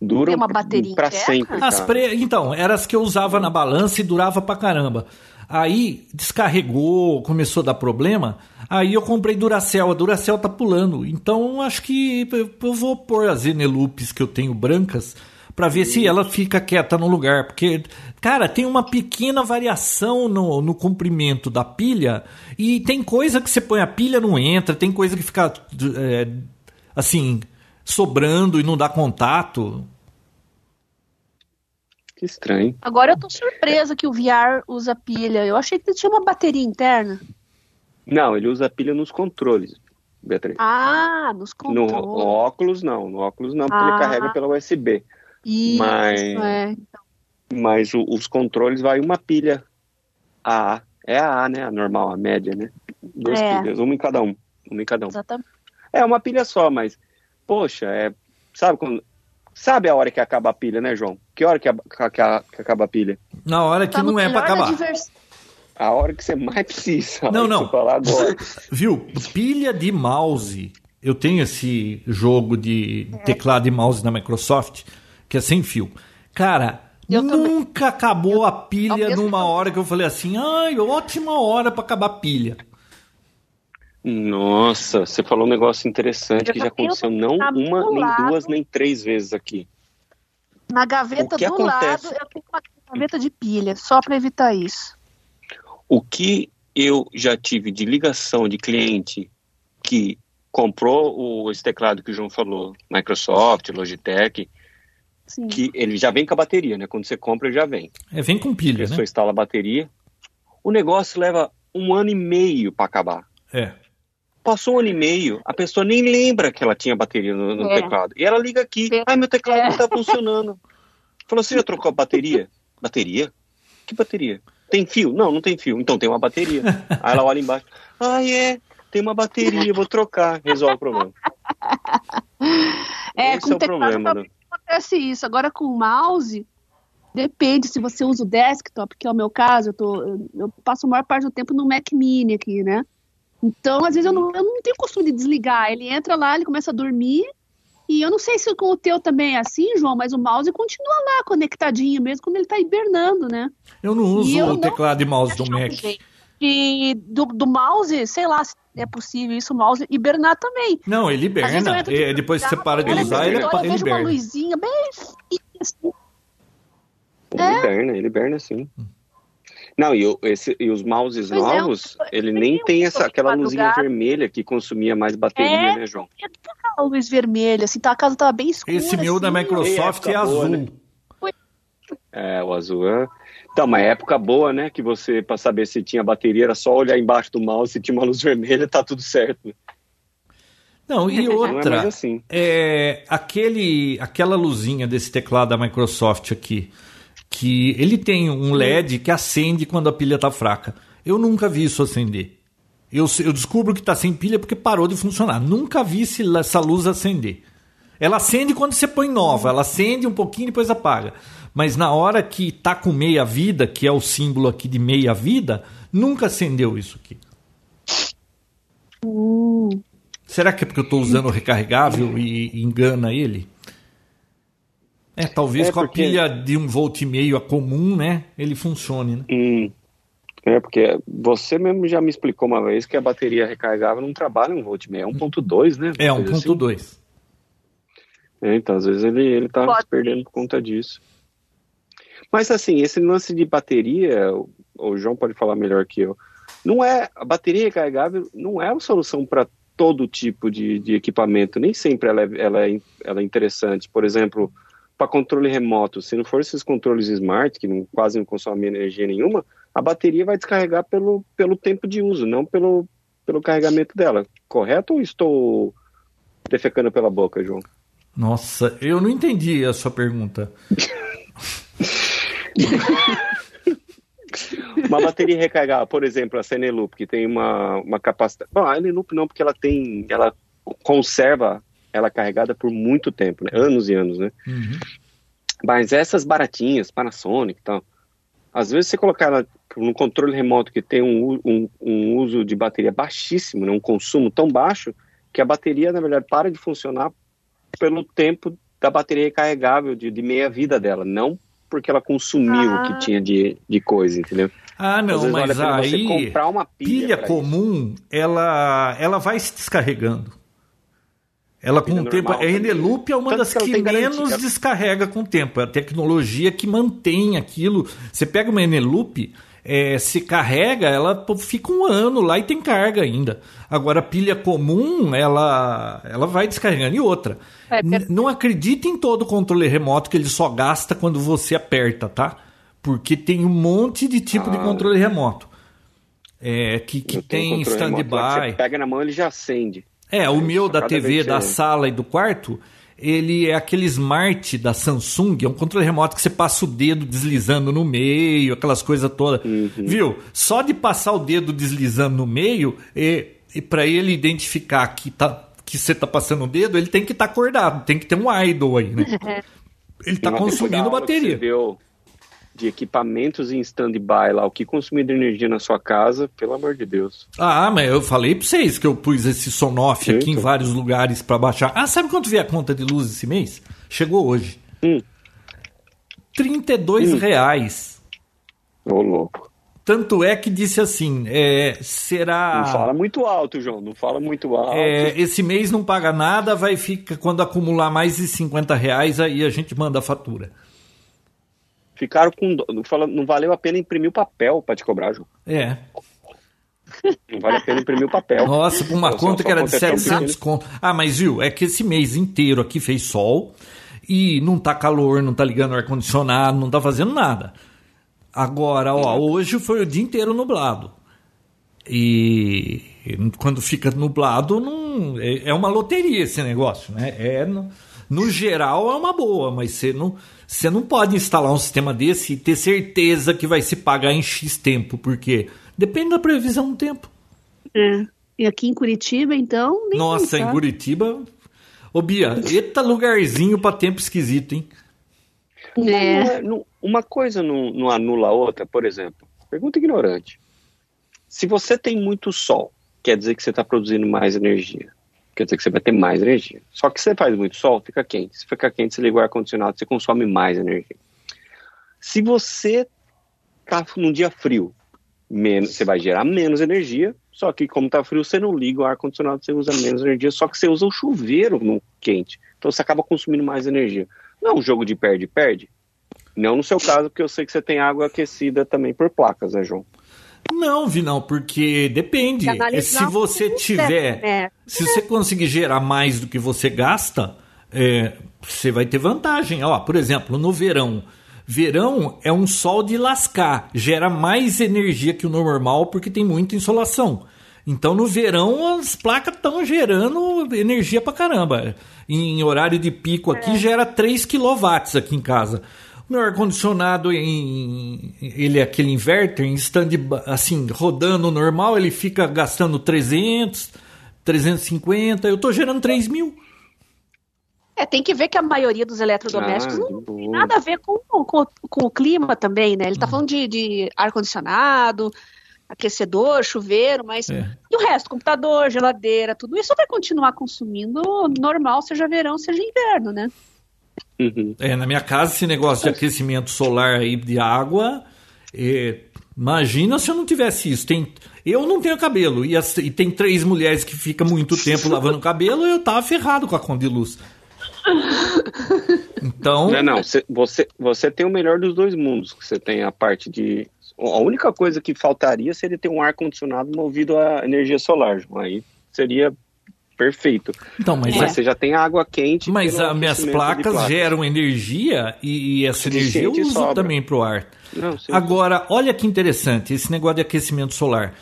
Duram uma bateria para sempre. As pre... Então, eram as que eu usava na balança e durava pra caramba. Aí descarregou, começou a dar problema. Aí eu comprei Duracell. A Duracell tá pulando. Então acho que eu vou pôr as Eneloops que eu tenho brancas para ver se ela fica quieta no lugar. Porque, cara, tem uma pequena variação no, no comprimento da pilha. E tem coisa que você põe a pilha não entra, tem coisa que fica é, assim sobrando e não dá contato. Que estranho. Agora eu tô surpresa que o VR usa pilha. Eu achei que ele tinha uma bateria interna. Não, ele usa pilha nos controles, Beatriz. Ah, nos controles. No, no óculos não, no óculos não, porque ah, ele carrega pela USB. Isso, mas, é. Então. Mas o, os controles vai uma pilha A. É a A, né? A normal, a média, né? Duas é. pilhas, uma em cada um. Uma em cada um. Exatamente. É uma pilha só, mas poxa, é, sabe quando, sabe a hora que acaba a pilha, né, João? Que hora que, a, que, a, que acaba a pilha? Na hora que tá não é para acabar. A hora que você mais precisa. Não, não. Viu? Pilha de mouse. Eu tenho esse jogo de é. teclado e mouse da Microsoft que é sem fio. Cara, eu nunca também. acabou eu, a pilha numa hora que eu falei assim, ai, ótima hora para acabar a pilha. Nossa, você falou um negócio interessante eu que já aconteceu não uma, nem lado, duas, nem três vezes aqui. Na gaveta do acontece? lado, eu tenho uma gaveta de pilha, só para evitar isso. O que eu já tive de ligação de cliente que comprou o, esse teclado que o João falou, Microsoft, Logitech, Sim. que ele já vem com a bateria, né? Quando você compra, ele já vem. É, vem com pilha, a né? Você instala a bateria. O negócio leva um ano e meio para acabar. É. Passou um ano e meio, a pessoa nem lembra que ela tinha bateria no, no é. teclado. E ela liga aqui, ai, meu teclado é. não tá funcionando. Falou, você já trocou a bateria? Bateria? Que bateria? Tem fio? Não, não tem fio. Então tem uma bateria. Aí ela olha embaixo, ah, é, tem uma bateria, vou trocar. Resolve o problema. É, Esse com é o problema, né? acontece isso. Agora com o mouse, depende se você usa o desktop, que é o meu caso, eu, tô, eu passo a maior parte do tempo no Mac Mini aqui, né? Então, às vezes, eu não, eu não tenho costume de desligar. Ele entra lá, ele começa a dormir. E eu não sei se com o teu também é assim, João, mas o mouse continua lá conectadinho, mesmo quando ele está hibernando, né? Eu não uso eu o teclado e mouse do Mac. E do, do mouse, sei lá se é possível isso, o mouse hibernar também. Não, ele hiberna. É, depois que você para de usar, ele, ele, ele vejo hiberna. uma luzinha bem assim. Ele é. hiberna, ele hiberna sim. Hum. Não, e, esse, e os mouses pois é, novos, é, ele nem tem essa, aquela luzinha vermelha que consumia mais bateria, é, né, João? É aquela luz vermelha, assim, tá, a casa tava bem escura. Esse meu assim, da Microsoft é, azul. Né? É, o azul. É. Então, uma época boa, né? Que você, para saber se tinha bateria, era só olhar embaixo do mouse, se tinha uma luz vermelha, tá tudo certo. Não, e outra, Não é, assim. é aquele, aquela luzinha desse teclado da Microsoft aqui, que ele tem um LED que acende quando a pilha tá fraca. Eu nunca vi isso acender. Eu, eu descubro que está sem pilha porque parou de funcionar. Nunca vi essa luz acender. Ela acende quando você põe nova, ela acende um pouquinho e depois apaga. Mas na hora que está com meia vida, que é o símbolo aqui de meia vida, nunca acendeu isso aqui. Uh. Será que é porque eu estou usando o recarregável e engana ele? É, talvez é com a pilha de um volt e meio a comum, né? Ele funcione, né? Hum. É, porque você mesmo já me explicou uma vez que a bateria recarregável não trabalha um volt e meio, é 1.2, né? É, 1.2. Assim. É, então, às vezes ele, ele tá se perdendo por conta disso. Mas assim, esse lance de bateria, o João pode falar melhor que eu, não é, a bateria recarregável não é a solução para todo tipo de, de, equipamento, nem sempre ela é, ela é, ela é interessante. Por exemplo, para controle remoto, se não for esses controles smart, que não, quase não consomem energia nenhuma, a bateria vai descarregar pelo, pelo tempo de uso, não pelo, pelo carregamento dela. Correto ou estou defecando pela boca, João? Nossa, eu não entendi a sua pergunta. uma bateria recarregável, por exemplo, a Eneloop, que tem uma, uma capacidade. Bom, a Eneloop não, porque ela tem. Ela conserva ela carregada por muito tempo, né? anos e anos, né? Uhum. Mas essas baratinhas, Panasonic e tal, às vezes você colocar ela num controle remoto que tem um, um, um uso de bateria baixíssimo, né, um consumo tão baixo, que a bateria, na verdade, para de funcionar pelo tempo da bateria recarregável, de, de meia vida dela, não porque ela consumiu ah. o que ah. tinha de, de coisa, entendeu? Ah, não, mas aí comprar uma pilha, pilha comum, ela, ela vai se descarregando. Ela com o tempo. A Eneloop é uma das que, que menos descarrega com o tempo. É a tecnologia que mantém aquilo. Você pega uma Eneloop, é, se carrega, ela fica um ano lá e tem carga ainda. Agora, a pilha comum, ela, ela vai descarregando. E outra, é, não acredite em todo controle remoto que ele só gasta quando você aperta, tá? Porque tem um monte de tipo ah, de controle remoto. É, que, que tem stand-by. Você pega na mão ele já acende. É, o meu da TV, da sala e do quarto, ele é aquele smart da Samsung, é um controle remoto que você passa o dedo deslizando no meio, aquelas coisas todas. Uhum. Viu? Só de passar o dedo deslizando no meio, e, e para ele identificar que, tá, que você tá passando o dedo, ele tem que estar tá acordado, tem que ter um idle aí, né? Ele tá consumindo bateria. Que você de equipamentos em stand-by lá, o que consumir de energia na sua casa, pelo amor de Deus. Ah, mas eu falei pra vocês que eu pus esse Sonoff aqui em vários lugares para baixar. Ah, sabe quanto veio a conta de luz esse mês? Chegou hoje. Hum. 32 hum. reais. Ô, louco. Tanto é que disse assim, é, será... Não fala muito alto, João, não fala muito alto. É, esse mês não paga nada, vai ficar, quando acumular mais de 50 reais, aí a gente manda a fatura ficaram com. Não valeu a pena imprimir o papel para te cobrar, Ju. É. Não vale a pena imprimir o papel. Nossa, por uma conta que era de 700 conto. Ah, mas viu, é que esse mês inteiro aqui fez sol e não tá calor, não tá ligando o ar-condicionado, não tá fazendo nada. Agora, ó, hoje foi o dia inteiro nublado. E quando fica nublado, não, é, é uma loteria esse negócio, né? É, no, geral é uma boa, mas você não, você não pode instalar um sistema desse e ter certeza que vai se pagar em X tempo, porque depende da previsão do tempo. É. E aqui em Curitiba, então. Nossa, em Curitiba. Ô, Bia, eita lugarzinho para tempo esquisito, hein? É. Uma coisa não, não anula a outra, por exemplo. Pergunta ignorante. Se você tem muito sol, quer dizer que você está produzindo mais energia quer dizer que você vai ter mais energia. Só que você faz muito sol, fica quente. Se fica quente, você liga o ar-condicionado, você consome mais energia. Se você tá num dia frio, menos, você vai gerar menos energia, só que como tá frio, você não liga o ar-condicionado, você usa menos energia, só que você usa o chuveiro no quente. Então você acaba consumindo mais energia. Não é um jogo de perde-perde? Não no seu caso, porque eu sei que você tem água aquecida também por placas, né, João? Não, Vinal, porque depende. Se você tiver. Né? Se você conseguir gerar mais do que você gasta, é, você vai ter vantagem. Ó, por exemplo, no verão, Verão é um sol de lascar, gera mais energia que o normal porque tem muita insolação. Então no verão as placas estão gerando energia pra caramba. Em horário de pico aqui é. gera 3 kW aqui em casa. O meu ar-condicionado, em, ele é aquele inverter, em stand, assim, rodando normal, ele fica gastando 300, 350, eu estou gerando 3 mil. É, tem que ver que a maioria dos eletrodomésticos ah, não tem nada a ver com, com, com, o clima também, né? Ele está uhum. falando de, de ar-condicionado, aquecedor, chuveiro, mas é. e o resto, computador, geladeira, tudo isso vai continuar consumindo normal, seja verão, seja inverno, né? Uhum. É, na minha casa, esse negócio de aquecimento solar aí de água, é, imagina se eu não tivesse isso. Tem, eu não tenho cabelo e, as, e tem três mulheres que ficam muito tempo lavando cabelo, eu tava ferrado com a conta de luz. Então. Não, não. Você, você tem o melhor dos dois mundos. Você tem a parte de. A única coisa que faltaria seria ter um ar-condicionado movido a energia solar. Aí seria perfeito. Então, mas, mas é. você já tem água quente. Mas as minhas placas geram energia e, e essa energia eu uso sobra. também para o ar. Não, Agora, olha que interessante esse negócio de aquecimento solar.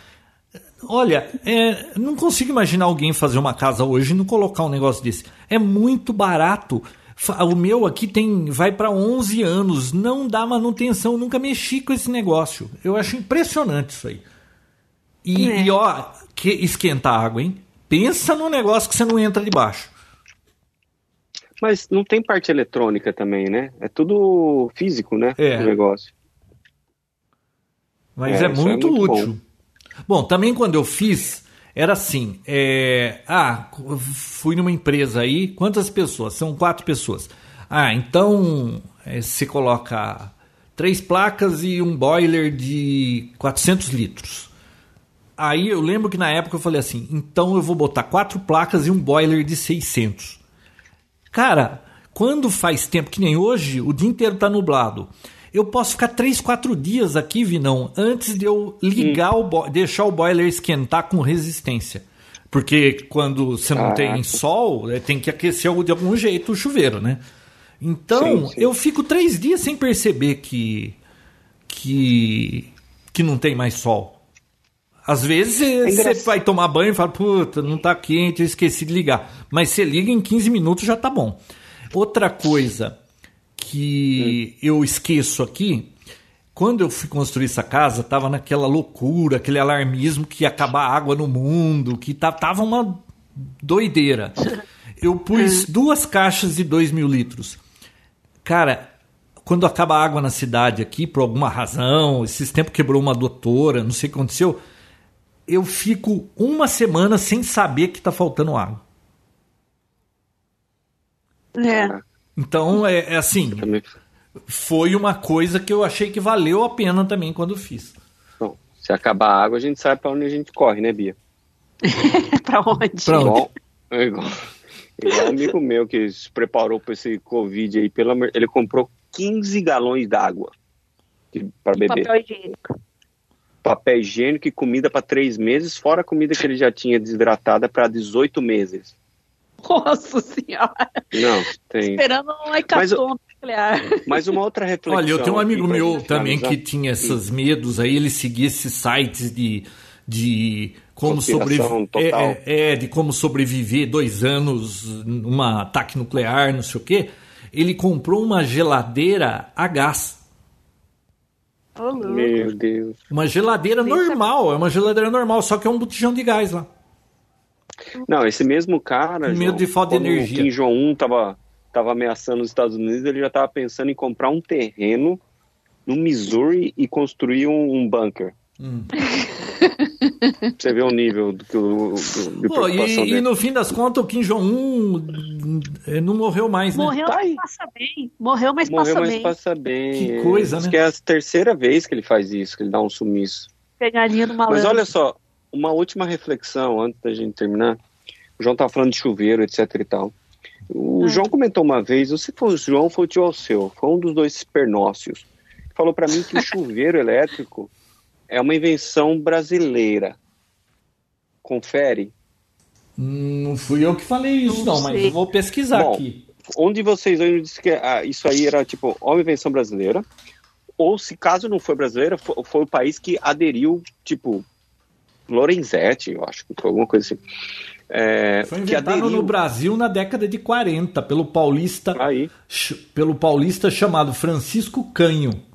Olha, é, não consigo imaginar alguém fazer uma casa hoje e não colocar um negócio desse. É muito barato. O meu aqui tem vai para 11 anos, não dá manutenção, nunca mexi com esse negócio. Eu acho impressionante isso aí. E, é. e ó, que esquenta a água, hein? Pensa num negócio que você não entra debaixo. Mas não tem parte eletrônica também, né? É tudo físico, né? É. O negócio. Mas é, é, muito, é muito, útil. Bom. bom. também quando eu fiz, era assim: é... ah, fui numa empresa aí, quantas pessoas? São quatro pessoas. Ah, então é, você coloca três placas e um boiler de 400 litros. Aí eu lembro que na época eu falei assim: então eu vou botar quatro placas e um boiler de 600. Cara, quando faz tempo que nem hoje, o dia inteiro tá nublado. Eu posso ficar três, quatro dias aqui, Vinão, antes de eu ligar hum. o deixar o boiler esquentar com resistência. Porque quando você não tem sol, é, tem que aquecer de algum jeito o chuveiro, né? Então, sim, sim. eu fico três dias sem perceber que, que, que não tem mais sol. Às vezes é você vai tomar banho e fala, puta, não tá quente, eu esqueci de ligar. Mas você liga em 15 minutos já tá bom. Outra coisa que hum. eu esqueço aqui, quando eu fui construir essa casa, tava naquela loucura, aquele alarmismo que ia acabar a água no mundo, que tava uma doideira. Eu pus hum. duas caixas de 2 mil litros. Cara, quando acaba a água na cidade aqui, por alguma razão, esses tempos quebrou uma doutora, não sei o que aconteceu eu fico uma semana sem saber que está faltando água. É. Então, é, é assim. Foi uma coisa que eu achei que valeu a pena também quando fiz. Bom, se acabar a água, a gente sabe para onde a gente corre, né, Bia? para onde? Pra onde? Igual, igual, igual um amigo meu que se preparou para esse Covid aí, pelo, ele comprou 15 galões d'água para beber. Papel higiênico papel higiênico e comida para três meses, fora a comida que ele já tinha desidratada para 18 meses. Nossa senhora! Não, tem. Esperando um hecatombe nuclear. Mas uma outra reflexão. Olha, eu tenho um amigo meu também que tinha esses medos aí, ele seguia esses sites de, de como sobreviver. É, é, é, de como sobreviver dois anos num ataque nuclear, não sei o quê. Ele comprou uma geladeira a gás. Oh, Meu Deus. Uma geladeira normal, é uma geladeira normal, só que é um botijão de gás lá. Não, esse mesmo cara. Com medo de falta de energia. O Kim Jong-un tava, tava ameaçando os Estados Unidos, ele já estava pensando em comprar um terreno no Missouri e construir um, um bunker. Hum. Você vê o nível do que o de Pô, e, e, no fim das contas o Kim Jong-un eh, não morreu mais, né? Morreu, mas passa bem. Morreu, mas morreu, passa mas bem. passa bem. Que coisa, Diz né? que é a terceira vez que ele faz isso, que ele dá um sumiço. Pegadinha do malandro. Mas olha só, uma última reflexão antes da gente terminar. O João tava falando de chuveiro, etc e tal. O ah. João comentou uma vez, se foi o João, foi o tio Alceu, foi um dos dois pernócios. Falou para mim que o chuveiro elétrico é uma invenção brasileira. Confere. Não fui eu que falei isso, não, não mas eu vou pesquisar Bom, aqui. onde vocês hoje disse que ah, isso aí era tipo uma invenção brasileira, ou se caso não foi brasileira, foi, foi o país que aderiu, tipo, Lorenzetti, eu acho que foi alguma coisa assim. É, foi inventado aderiu... no Brasil na década de 40 pelo paulista aí. pelo paulista chamado Francisco Canho.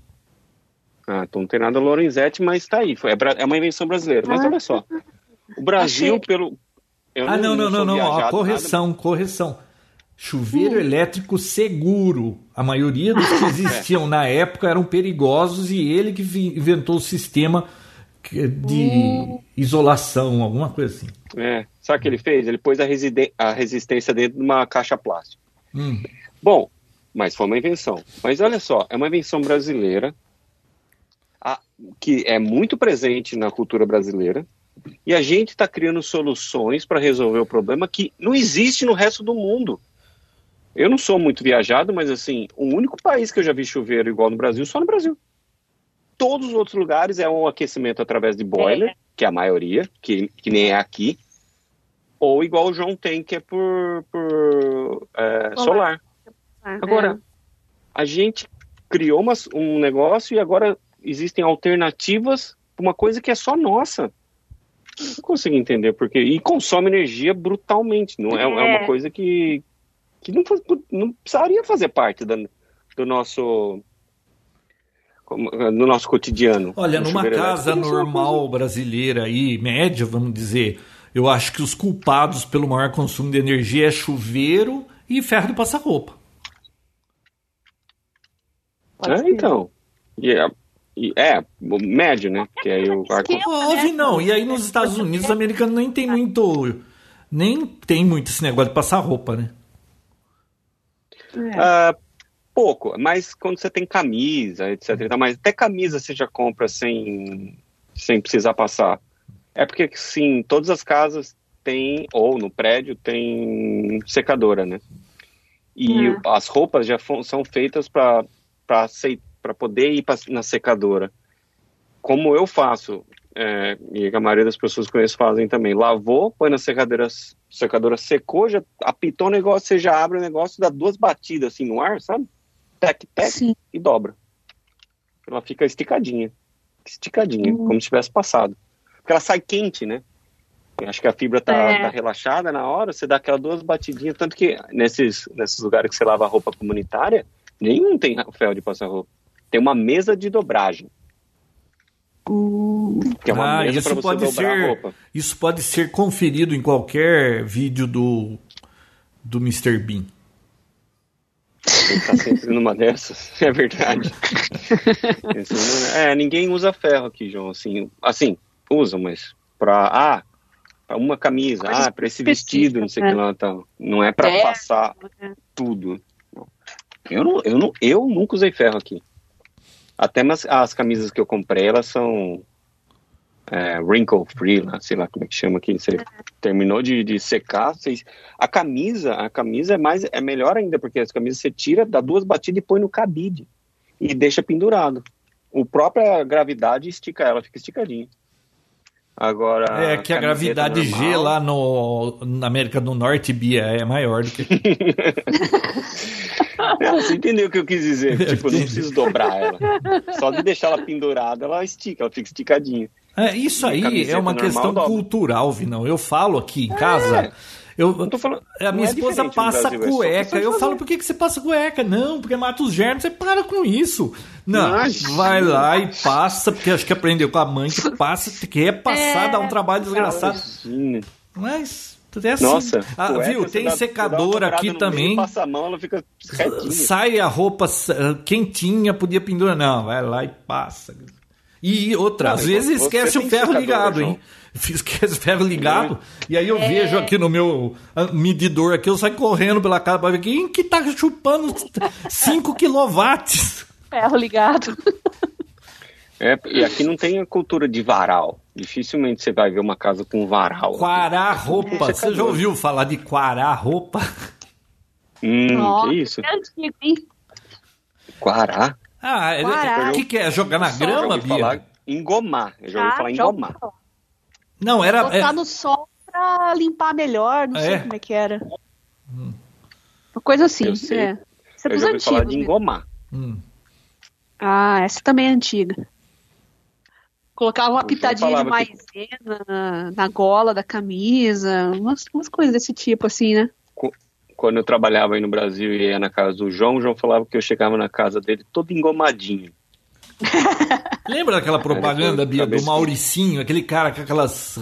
Ah, então não tem nada Lorenzetti, mas está aí. Foi, é, é uma invenção brasileira. Mas olha só. O Brasil, Achei... pelo. ah, não, não, não, não. não. correção, nada. correção. Chuveiro hum. elétrico seguro. A maioria dos que existiam é. na época eram perigosos e ele que inventou o sistema de hum. isolação, alguma coisa assim. É. Sabe o que ele fez? Ele pôs a, a resistência dentro de uma caixa plástica. Hum. Bom, mas foi uma invenção. Mas olha só, é uma invenção brasileira a, que é muito presente na cultura brasileira e a gente está criando soluções para resolver o problema que não existe no resto do mundo. Eu não sou muito viajado, mas assim, o único país que eu já vi chuveiro igual no Brasil, só no Brasil. Todos os outros lugares é um aquecimento através de boiler, é. que é a maioria, que, que nem é aqui, ou igual o João tem, que é por, por é, solar. Agora, a gente criou uma, um negócio e agora existem alternativas para uma coisa que é só nossa. Não consigo entender porque e consome energia brutalmente. Não é, é. é uma coisa que, que não, não precisaria fazer parte da, do nosso no nosso cotidiano. Olha, numa casa normal brasileira aí, média, vamos dizer, eu acho que os culpados pelo maior consumo de energia é chuveiro e ferro de passar roupa. É, então. Yeah. É, médio, né? Que aí o Houve não. E aí nos Estados Unidos, os americanos nem tem muito. Nem tem muito esse negócio de passar roupa, né? É. Uh, pouco, mas quando você tem camisa, etc. Mas até camisa você já compra sem, sem precisar passar. É porque, sim, todas as casas têm, ou no prédio, tem secadora, né? E é. as roupas já são feitas para poder ir na secadora. Como eu faço, é, e a maioria das pessoas que conheço fazem também. Lavou, põe na secadora, secadora secou, já apitou o negócio, você já abre o negócio, dá duas batidas assim no ar, sabe? Tec, tec e dobra. Ela fica esticadinha. Esticadinha, uhum. como se tivesse passado. Porque ela sai quente, né? Eu acho que a fibra tá, é. tá, relaxada na hora, você dá aquelas duas batidinhas, tanto que nesses, nesses lugares que você lava roupa comunitária, nenhum tem ferro de passar roupa. Tem uma mesa de dobragem. Que é uma ah, mesa isso pode ser, Isso pode ser conferido em qualquer vídeo do, do Mr. Bean. Ele tá sempre numa dessas, é verdade. é, ninguém usa ferro aqui, João. Assim, assim usa, mas pra. Ah, pra uma camisa, ah, pra esse vestido, não sei o né? que lá tal. Não é pra é, passar é. tudo. Eu, não, eu, não, eu nunca usei ferro aqui. Até as, as camisas que eu comprei, elas são é, wrinkle free, lá, sei lá como é que chama aqui. Você terminou de, de secar, você, a camisa, a camisa é mais é melhor ainda porque as camisas você tira, dá duas batidas e põe no cabide e deixa pendurado. O própria gravidade estica ela, fica esticadinha. Agora. É que a gravidade normal... G lá no, na América do Norte, Bia, é maior do que. você entendeu o que eu quis dizer? Tipo, eu não preciso dobrar ela. Só de deixar ela pendurada, ela estica, ela fica esticadinha. É, isso aí é uma normal, questão dobra. cultural, Vinão. Eu falo aqui em casa. É. Eu, falando, a minha é esposa passa Brasil, é cueca. eu falo, por que, que você passa cueca? Não, porque mata os germes. Você para com isso. Não, vai lá e passa, porque acho que aprendeu com a mãe que passa, que é passar, é, dá um trabalho desgraçado. Mas é assim. Nossa, ah, cueca, viu? Tem secador aqui também. Meio, passa a mão, ela fica Sai a roupa quentinha, podia pendurar. Não, vai lá e passa. E outra, às vezes esquece o ferro ligado, hein? esquece ferro ligado. E aí eu é. vejo aqui no meu ah, medidor aqui, eu saio correndo pela casa para ver quem que tá chupando 5 quilowatts. Ferro ligado. É, e aqui não tem a cultura de varal. Dificilmente você vai ver uma casa com varal. Quará roupa. Você já ouviu falar de quará roupa? Hum, Nossa, que isso? Quará? Ah, o que, que é? Jogar na grama, Bia? Falar engomar. Eu já ouvi ah, falar engomar. Não, era. Botar é... no sol pra limpar melhor, não é. sei como é que era. Hum. coisa assim. Eu sei. É. Você eu já ouvi falar de engomar. Hum. Ah, essa também é antiga. Colocava uma pitadinha de maisena que... na, na, gola da camisa, umas, umas coisas desse tipo, assim, né? Quando eu trabalhava aí no Brasil e ia na casa do João, o João falava que eu chegava na casa dele todo engomadinho. Lembra daquela propaganda, Bia, do Mauricinho, aquele cara com aquelas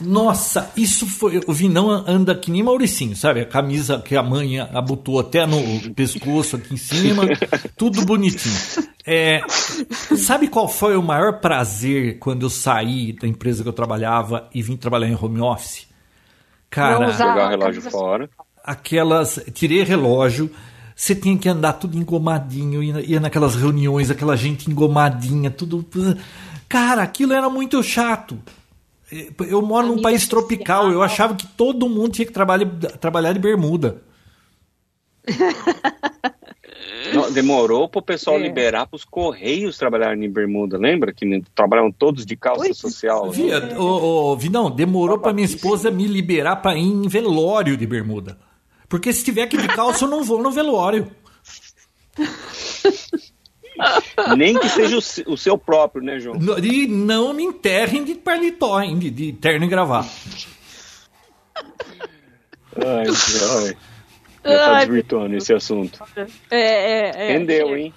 nossa, isso foi. O Vinão anda que nem Mauricinho, sabe? A camisa que a mãe abotou até no pescoço aqui em cima, tudo bonitinho. É, sabe qual foi o maior prazer quando eu saí da empresa que eu trabalhava e vim trabalhar em home office? Cara, jogar o relógio fora. Aquelas. Tirei relógio. Você tinha que andar tudo engomadinho, ia, ia naquelas reuniões, aquela gente engomadinha, tudo. Cara, aquilo era muito chato. Eu moro num país social. tropical, eu achava que todo mundo tinha que trabalhar, trabalhar de bermuda. Não, demorou para o pessoal é. liberar para os correios trabalharem em bermuda, lembra? Que trabalham todos de calça Oi, social. Via, né? o, o, Vinão, demorou para minha esposa me liberar para ir em velório de bermuda. Porque se tiver que de calça, eu não vou no velório. Nem que seja o, o, seu próprio, né, João? E não me enterrem de paletó, hein, de, de terno e gravata. Ai, ai. Já tá desvirtuando esse assunto. É, é, é, rendeu, hein?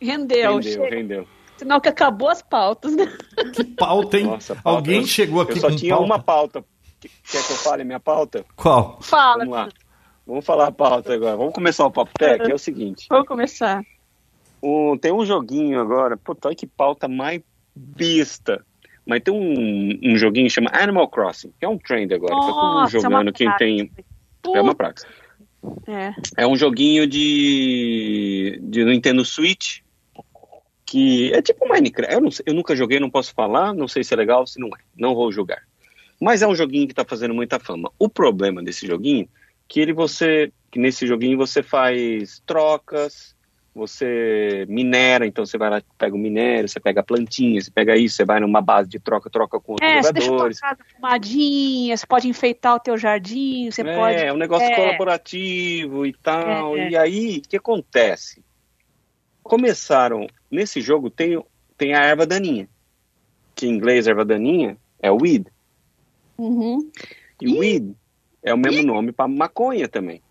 Rendeu. Rendeu, rendeu. Sinal que acabou as pautas, né? Que pauta, hein? Nossa, pauta. Alguém eu, chegou aqui eu só tinha pauta. uma pauta. Quer que eu fale minha pauta? Qual? Fala. Vamos lá. Vamos falar a pauta agora. Vamos começar o Papo Tech, é o seguinte. Vamos começar. Um, tem um joguinho agora, pô, olha que pauta mais besta. Mas tem um, um joguinho que chama Animal Crossing, que é um trend agora. Nossa, tá todo mundo jogando, é quem tem. É uma praga. É. é um joguinho de, de Nintendo Switch, que é tipo Minecraft. Eu, não, eu nunca joguei, não posso falar, não sei se é legal, se não é. Não vou jogar. Mas é um joguinho que está fazendo muita fama. O problema desse joguinho que ele você que nesse joguinho você faz trocas, você minera, então você vai lá, pega o minério, você pega a plantinha, você pega isso, você vai numa base de troca, troca com outros é, jogadores. Você deixa casa fumadinha, você pode enfeitar o teu jardim, você é, pode... É, um negócio é. colaborativo e tal. É, é. E aí, o que acontece? Começaram, nesse jogo tem, tem a erva daninha, que em inglês erva daninha é weed. Uhum. E, e weed é o mesmo nome para maconha também.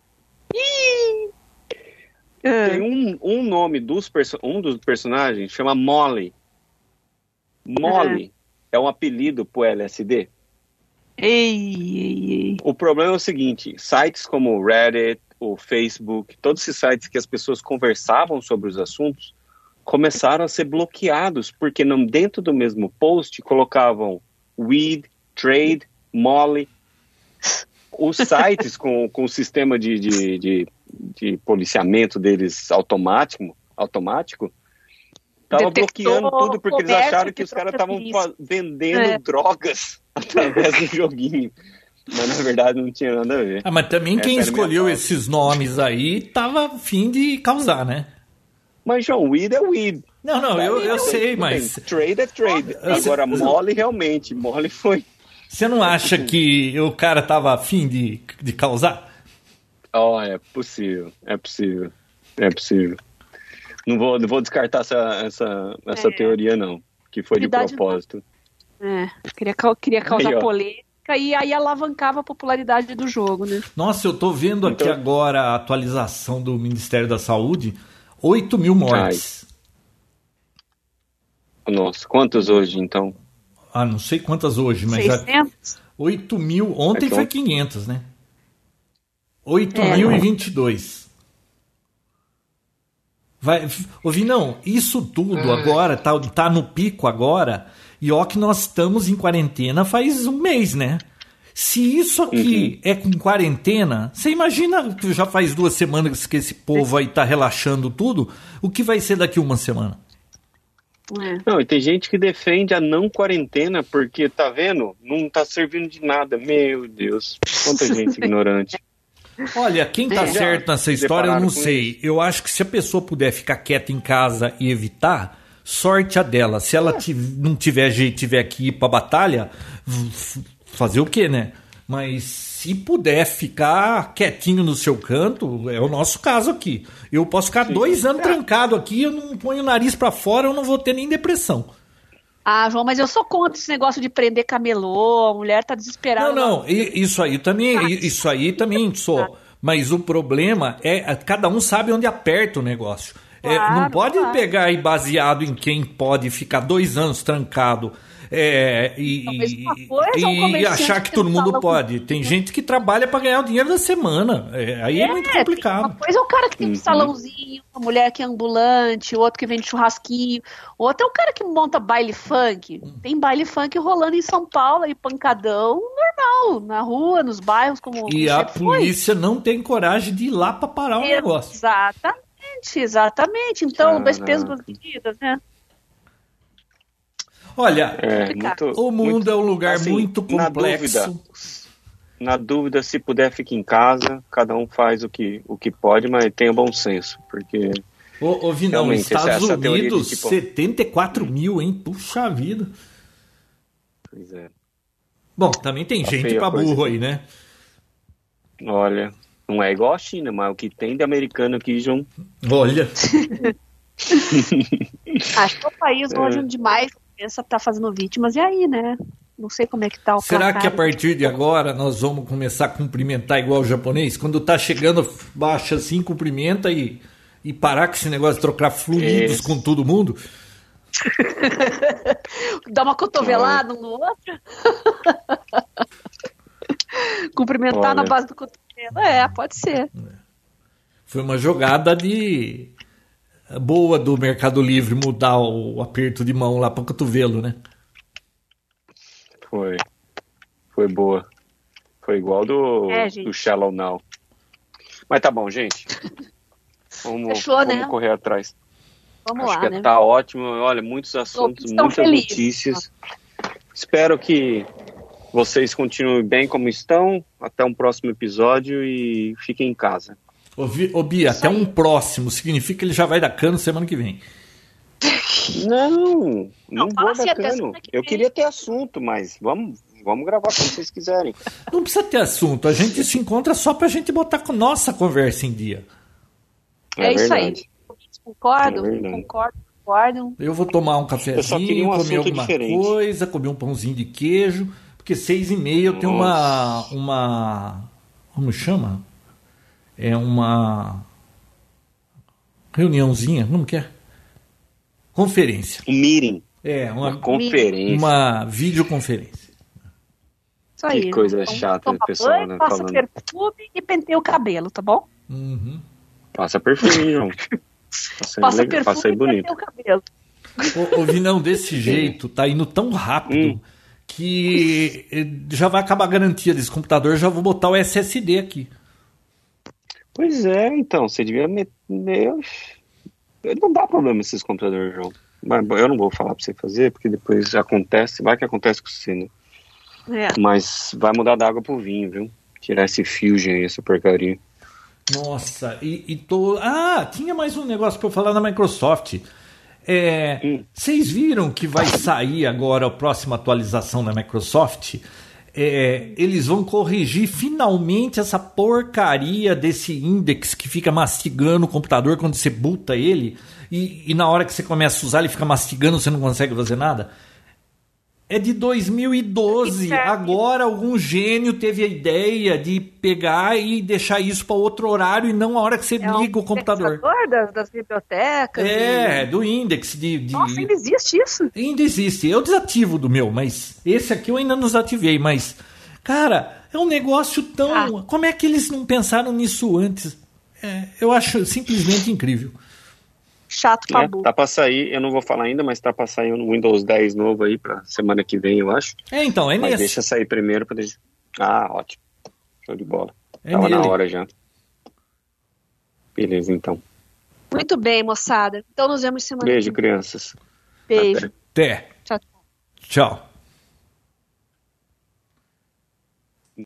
É. Tem um, um nome dos um dos personagens chama Molly. Molly é, é um apelido pro LSD. Ei, ei, ei. O problema é o seguinte: sites como o Reddit, o Facebook, todos esses sites que as pessoas conversavam sobre os assuntos começaram a ser bloqueados porque não, dentro do mesmo post colocavam weed, trade, molly. Os sites com, com o sistema de, de, de de policiamento deles automático, automático tava bloqueando tudo porque eles acharam que os caras estavam vendendo é. drogas através do joguinho. Mas na verdade não tinha nada a ver. Ah, mas também Essa quem escolheu esses nomes aí tava afim de causar, né? Mas João, weed é weed. Não, não, eu, eu sei, mas. Trade é trade. Agora, mole realmente, mole foi. Você não acha que o cara tava afim de, de causar? Oh, é possível, é possível, é possível. Não vou, não vou descartar essa, essa, essa é. teoria, não, que foi de propósito. É, queria, queria causar aí, polêmica e aí alavancava a popularidade do jogo, né? Nossa, eu tô vendo aqui então... agora a atualização do Ministério da Saúde, 8 mil mortes. Ai. Nossa, quantas hoje, então? Ah, não sei quantas hoje, mas 600? já... 8 mil, ontem é foi 500, né? 8.022. É. Vai, ouvi não, isso tudo ah. agora tá, tá no pico agora. E ó que nós estamos em quarentena faz um mês, né? Se isso aqui uhum. é com quarentena, você imagina que já faz duas semanas que esse povo aí tá relaxando tudo, o que vai ser daqui uma semana? É. Não, e tem gente que defende a não quarentena porque, tá vendo? Não tá servindo de nada. Meu Deus, quanta gente ignorante. Olha, quem tá é, certo nessa história eu não sei. Isso. Eu acho que se a pessoa puder ficar quieta em casa e evitar, sorte a dela. Se ela é. não tiver jeito, tiver que ir pra batalha, fazer o quê, né? Mas se puder ficar quietinho no seu canto, é o nosso caso aqui. Eu posso ficar Sim. dois anos é. trancado aqui, eu não ponho o nariz para fora, eu não vou ter nem depressão. Ah, João, mas eu sou contra esse negócio de prender camelô, a mulher tá desesperada. Não, não, isso aí também, isso aí também sou. Mas o problema é, cada um sabe onde aperta o negócio. Claro, é, não pode claro. pegar aí baseado em quem pode ficar dois anos trancado é, e, e, e achar que todo mundo pode. Tem gente que trabalha para ganhar o dinheiro da semana. É, aí é, é, muito complicado. Uma coisa é o cara que tem um uhum. salãozinho, uma mulher que é ambulante, outro que vende churrasquinho, outro é o cara que monta baile funk. Tem baile funk rolando em São Paulo, aí pancadão normal, na rua, nos bairros, como E a polícia foi. não tem coragem de ir lá para parar o negócio. Exatamente, exatamente. Então, dois pesos, duas medidas, né? Olha, é, muito, o mundo muito, é um lugar assim, muito complexo. Na dúvida, na dúvida, se puder, fique em casa. Cada um faz o que, o que pode, mas tenha bom senso, porque. Ô, ô Vinão, Estados Unidos, tipo... 74 mil, hein? Puxa vida. Pois é. Bom, também tem tá gente pra burro aí, né? Olha, não é igual a China, mas o que tem de americano aqui, João. Olha. Acho que o país longe é. demais pensa tá fazendo vítimas, e aí, né? Não sei como é que tá o Será que a partir de agora nós vamos começar a cumprimentar igual o japonês? Quando tá chegando, baixa assim, cumprimenta e, e parar com esse negócio de trocar fluidos com todo mundo? Dá uma cotovelada um no outro? Cumprimentar Olha. na base do cotovelo? É, pode ser. Foi uma jogada de boa do Mercado Livre mudar o aperto de mão lá para o cotovelo, né? Foi. Foi boa. Foi igual do, é, do Shallow Now. Mas tá bom, gente. Vamos, Fechou, vamos né? correr atrás. Vamos Acho lá, que né? tá ótimo. Olha, muitos assuntos, muitas felizes. notícias. Espero que vocês continuem bem como estão. Até um próximo episódio e fiquem em casa. Ô, ô Bia, até um próximo significa que ele já vai dar cano semana que vem. Não, não, não vou dar cano. Eu queria ter assunto, mas vamos, vamos gravar quando vocês quiserem. Não precisa ter assunto, a gente se encontra só pra gente botar com nossa conversa em dia. É, é isso aí. Concordo, é concordo, concordo. Eu vou tomar um cafezinho, um comer alguma diferente. coisa, comer um pãozinho de queijo, porque seis e meia eu tenho uma, uma. Como chama? É uma reuniãozinha, como que é? Conferência. Um meeting. É, uma, uma conferência. Uma videoconferência. Isso aí. Que coisa então, chata, o pessoal, banho, né? Passa falando. perfume e penteia o cabelo, tá bom? Uhum. Passa perfume, João. Passa, passa legal, perfume passa aí bonito. e penteia o cabelo. O, o Vinão, desse jeito, tá indo tão rápido hum. que eh, já vai acabar a garantia desse computador, já vou botar o SSD aqui. Pois é, então, você devia meter. Não dá problema esses computadores, João. Mas eu não vou falar pra você fazer, porque depois acontece, vai que acontece com você, né? É. Mas vai mudar da água pro vinho, viu? Tirar esse Fusion aí, essa porcaria. Nossa, e, e tô. Ah, tinha mais um negócio pra eu falar na Microsoft. É, hum. Vocês viram que vai sair agora a próxima atualização da Microsoft? É, eles vão corrigir finalmente essa porcaria desse index que fica mastigando o computador quando você buta ele e, e na hora que você começa a usar ele fica mastigando, você não consegue fazer nada. É de 2012. Agora algum gênio teve a ideia de pegar e deixar isso para outro horário e não a hora que você é liga um o computador. Das, das bibliotecas. É, do index de, de, Nossa, ainda existe isso? Ainda existe. Eu desativo do meu, mas esse aqui eu ainda não desativei, mas cara, é um negócio tão, ah. como é que eles não pensaram nisso antes? É, eu acho simplesmente incrível chato pra é, Tá pra sair, eu não vou falar ainda, mas tá pra sair um Windows 10 novo aí pra semana que vem, eu acho. É, então, é mas nesse. deixa sair primeiro pra... Ah, ótimo. Show de bola. É Tava nele. na hora já. Beleza, então. Muito bem, moçada. Então nos vemos semana Beijo, que vem. crianças. Beijo. Até. Tchau. Tchau.